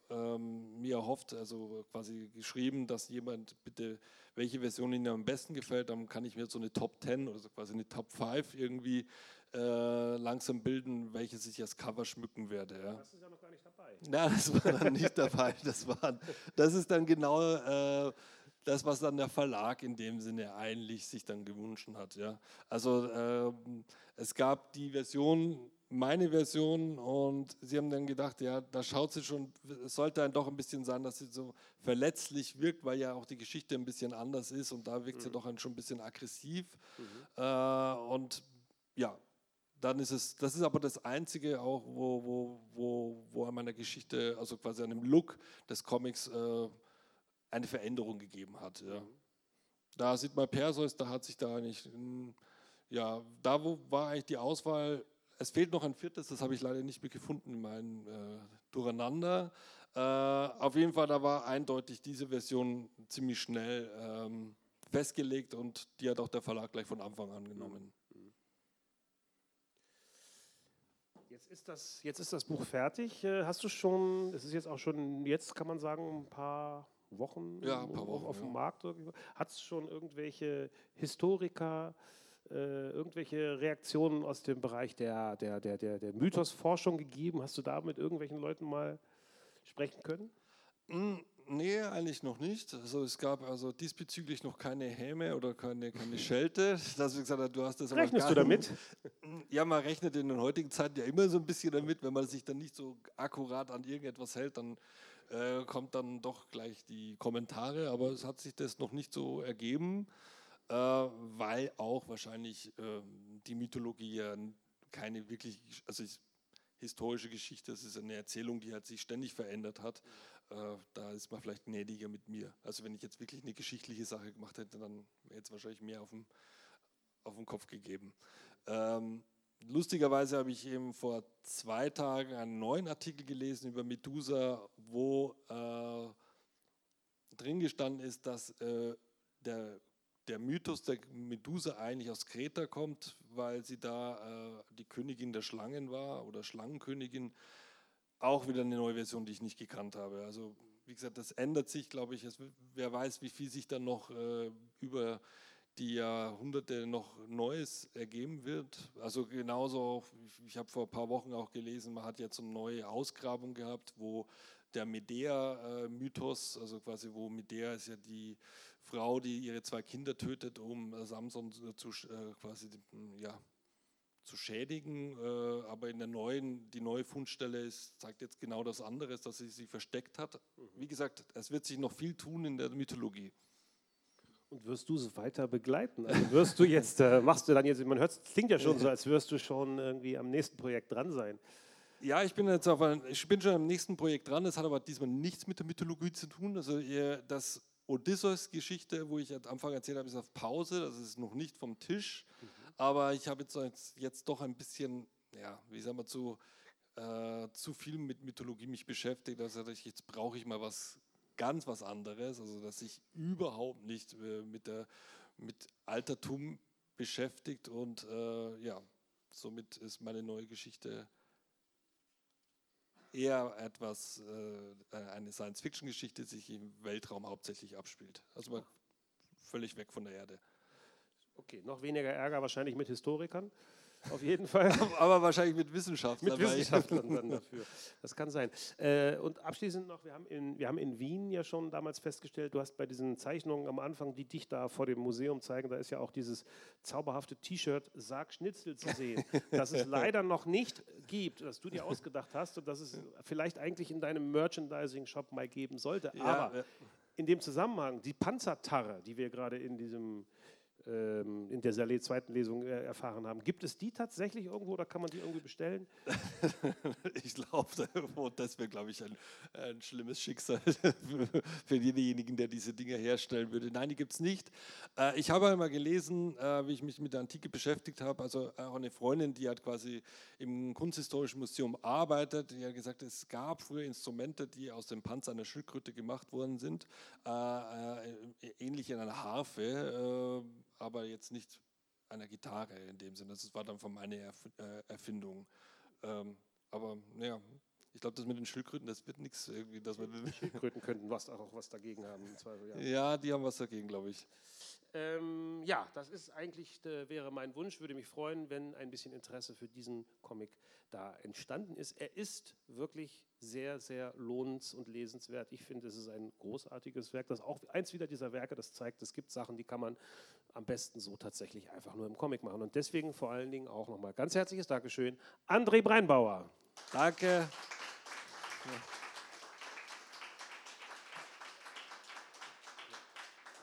S2: ähm, mir erhofft, also quasi geschrieben, dass jemand bitte, welche Version Ihnen am besten gefällt, dann kann ich mir so eine Top 10 oder so quasi eine Top 5 irgendwie äh, langsam bilden, welche ich als Cover schmücken werde. Ja.
S1: Das ist ja noch gar nicht dabei.
S2: Na, das war dann nicht *laughs* dabei. Das, war, das ist dann genau äh, das, was dann der Verlag in dem Sinne eigentlich sich dann gewünscht hat. Ja. Also äh, es gab die Version, meine Version, und sie haben dann gedacht, ja, da schaut sie schon, es sollte dann doch ein bisschen sein, dass sie so verletzlich wirkt, weil ja auch die Geschichte ein bisschen anders ist und da wirkt mhm. sie doch schon ein bisschen aggressiv. Mhm. Äh, und ja, dann ist es, das ist aber das Einzige auch, wo, wo, wo, wo an meiner Geschichte, also quasi an dem Look des Comics äh, eine Veränderung gegeben hat. Ja. Da sieht man Perseus, da hat sich da eigentlich, ja, da wo war eigentlich die Auswahl, es fehlt noch ein viertes, das habe ich leider nicht mehr gefunden in meinem äh, Durcheinander. Äh, auf jeden Fall, da war eindeutig diese Version ziemlich schnell ähm, festgelegt und die hat auch der Verlag gleich von Anfang an genommen.
S1: Jetzt ist, das, jetzt ist das Buch fertig. Äh, hast du schon, es ist jetzt auch schon, jetzt kann man sagen, ein paar Wochen,
S2: ja, ein paar Wochen
S1: auf,
S2: ja.
S1: dem Markt. Hat es schon irgendwelche Historiker, äh, irgendwelche Reaktionen aus dem Bereich der, der, der, der, der Mythosforschung gegeben? Hast du da mit irgendwelchen Leuten mal sprechen können?
S2: Mm, Nee, eigentlich noch nicht. Also es gab also diesbezüglich noch keine Häme oder keine, keine Schelte. *laughs* Dass wir gesagt haben, du hast das
S1: Rechnest du damit?
S2: Ja, man rechnet in den heutigen Zeiten ja immer so ein bisschen damit, wenn man sich dann nicht so akkurat an irgendetwas hält, dann äh, kommt dann doch gleich die Kommentare. Aber es hat sich das noch nicht so ergeben, weil auch wahrscheinlich äh, die Mythologie ja keine wirklich, also historische Geschichte, das ist eine Erzählung, die halt sich ständig verändert hat äh, da ist man vielleicht gnädiger mit mir. Also wenn ich jetzt wirklich eine geschichtliche Sache gemacht hätte, dann hätte es wahrscheinlich mehr auf den, auf den Kopf gegeben. Ähm, lustigerweise habe ich eben vor zwei Tagen einen neuen Artikel gelesen über Medusa, wo äh, drin gestanden ist, dass äh, der Mythos der Medusa eigentlich aus Kreta kommt, weil sie da äh, die Königin der Schlangen war oder Schlangenkönigin auch wieder eine neue Version, die ich nicht gekannt habe. Also wie gesagt, das ändert sich, glaube ich. Es, wer weiß, wie viel sich dann noch äh, über die Jahrhunderte noch Neues ergeben wird. Also genauso, auch, ich, ich habe vor ein paar Wochen auch gelesen, man hat jetzt eine neue Ausgrabung gehabt, wo der Medea-Mythos, also quasi wo Medea ist ja die Frau, die ihre zwei Kinder tötet, um Samson zu, äh, quasi ja, zu schädigen, äh, aber in der neuen, die neue Fundstelle ist, zeigt jetzt genau das andere, dass sie sich versteckt hat. Mhm. Wie gesagt, es wird sich noch viel tun in der Mythologie.
S1: Und wirst du es weiter begleiten? Also wirst du jetzt, äh, machst du dann jetzt, man hört es klingt ja schon so, als wirst du schon irgendwie am nächsten Projekt dran sein.
S2: Ja, ich bin jetzt auf ein, ich bin schon am nächsten Projekt dran. Das hat aber diesmal nichts mit der Mythologie zu tun. Also das Odysseus-Geschichte, wo ich am Anfang erzählt habe, ist auf Pause. Das ist noch nicht vom Tisch. Mhm. Aber ich habe jetzt, jetzt doch ein bisschen, ja, wie sagen wir, zu, äh, zu viel mit Mythologie mich beschäftigt. Also ich, jetzt brauche ich mal was ganz was anderes, also dass sich überhaupt nicht äh, mit, der, mit Altertum beschäftigt und äh, ja, somit ist meine neue Geschichte eher etwas, äh, eine Science-Fiction-Geschichte, die sich im Weltraum hauptsächlich abspielt. Also mal völlig weg von der Erde.
S1: Okay, noch weniger Ärger wahrscheinlich mit Historikern. Auf jeden Fall. *laughs*
S2: Aber wahrscheinlich mit Wissenschaftlern.
S1: Mit Wissenschaftlern dann dafür. Das kann sein. Äh, und abschließend noch, wir haben, in, wir haben in Wien ja schon damals festgestellt, du hast bei diesen Zeichnungen am Anfang, die dich da vor dem Museum zeigen, da ist ja auch dieses zauberhafte T-Shirt Sarg Schnitzel zu sehen, *laughs* das es leider noch nicht gibt, das du dir ausgedacht hast und das es vielleicht eigentlich in deinem Merchandising-Shop mal geben sollte. Aber ja. in dem Zusammenhang, die Panzertarre, die wir gerade in diesem in der zweiten Lesung äh, erfahren haben. Gibt es die tatsächlich irgendwo oder kann man die irgendwie bestellen? *laughs*
S2: ich glaube, das wäre, glaube ich, ein, ein, schlimmes Schicksal *laughs* für denjenigen, der diese Dinge herstellen würde. Nein, die gibt es nicht. Äh, ich habe einmal gelesen, äh, wie ich mich mit der Antike beschäftigt habe, also auch eine Freundin, die hat quasi im Kunsthistorischen Museum arbeitet, die hat gesagt, es gab früher Instrumente, die aus dem Panzer einer Schildkröte gemacht worden sind, ähnlich in einer Harfe aber jetzt nicht einer Gitarre in dem Sinne. Das war dann von meiner Erf äh, Erfindung. Ähm, aber ja, Ich glaube, das mit den Schildkröten, das wird nichts.
S1: Schildkröten könnten was, auch was dagegen haben. Im Zweifel, ja.
S2: Ja, die haben was dagegen, glaube ich.
S1: Ähm, ja, das ist eigentlich, äh, wäre mein Wunsch. Würde mich freuen, wenn ein bisschen Interesse für diesen Comic da entstanden ist. Er ist wirklich sehr, sehr lohnens- und lesenswert. Ich finde, es ist ein großartiges Werk. Das ist auch eins wieder dieser Werke, das zeigt, es gibt Sachen, die kann man am besten so tatsächlich einfach nur im Comic machen. Und deswegen vor allen Dingen auch nochmal ganz herzliches Dankeschön, André Breinbauer.
S2: Danke.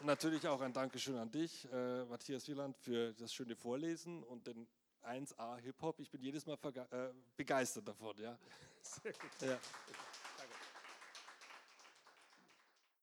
S2: Und natürlich auch ein Dankeschön an dich, äh, Matthias Wieland, für das schöne Vorlesen und den 1A Hip-Hop. Ich bin jedes Mal äh, begeistert davon. Ja.
S1: Sehr gut.
S2: Ja.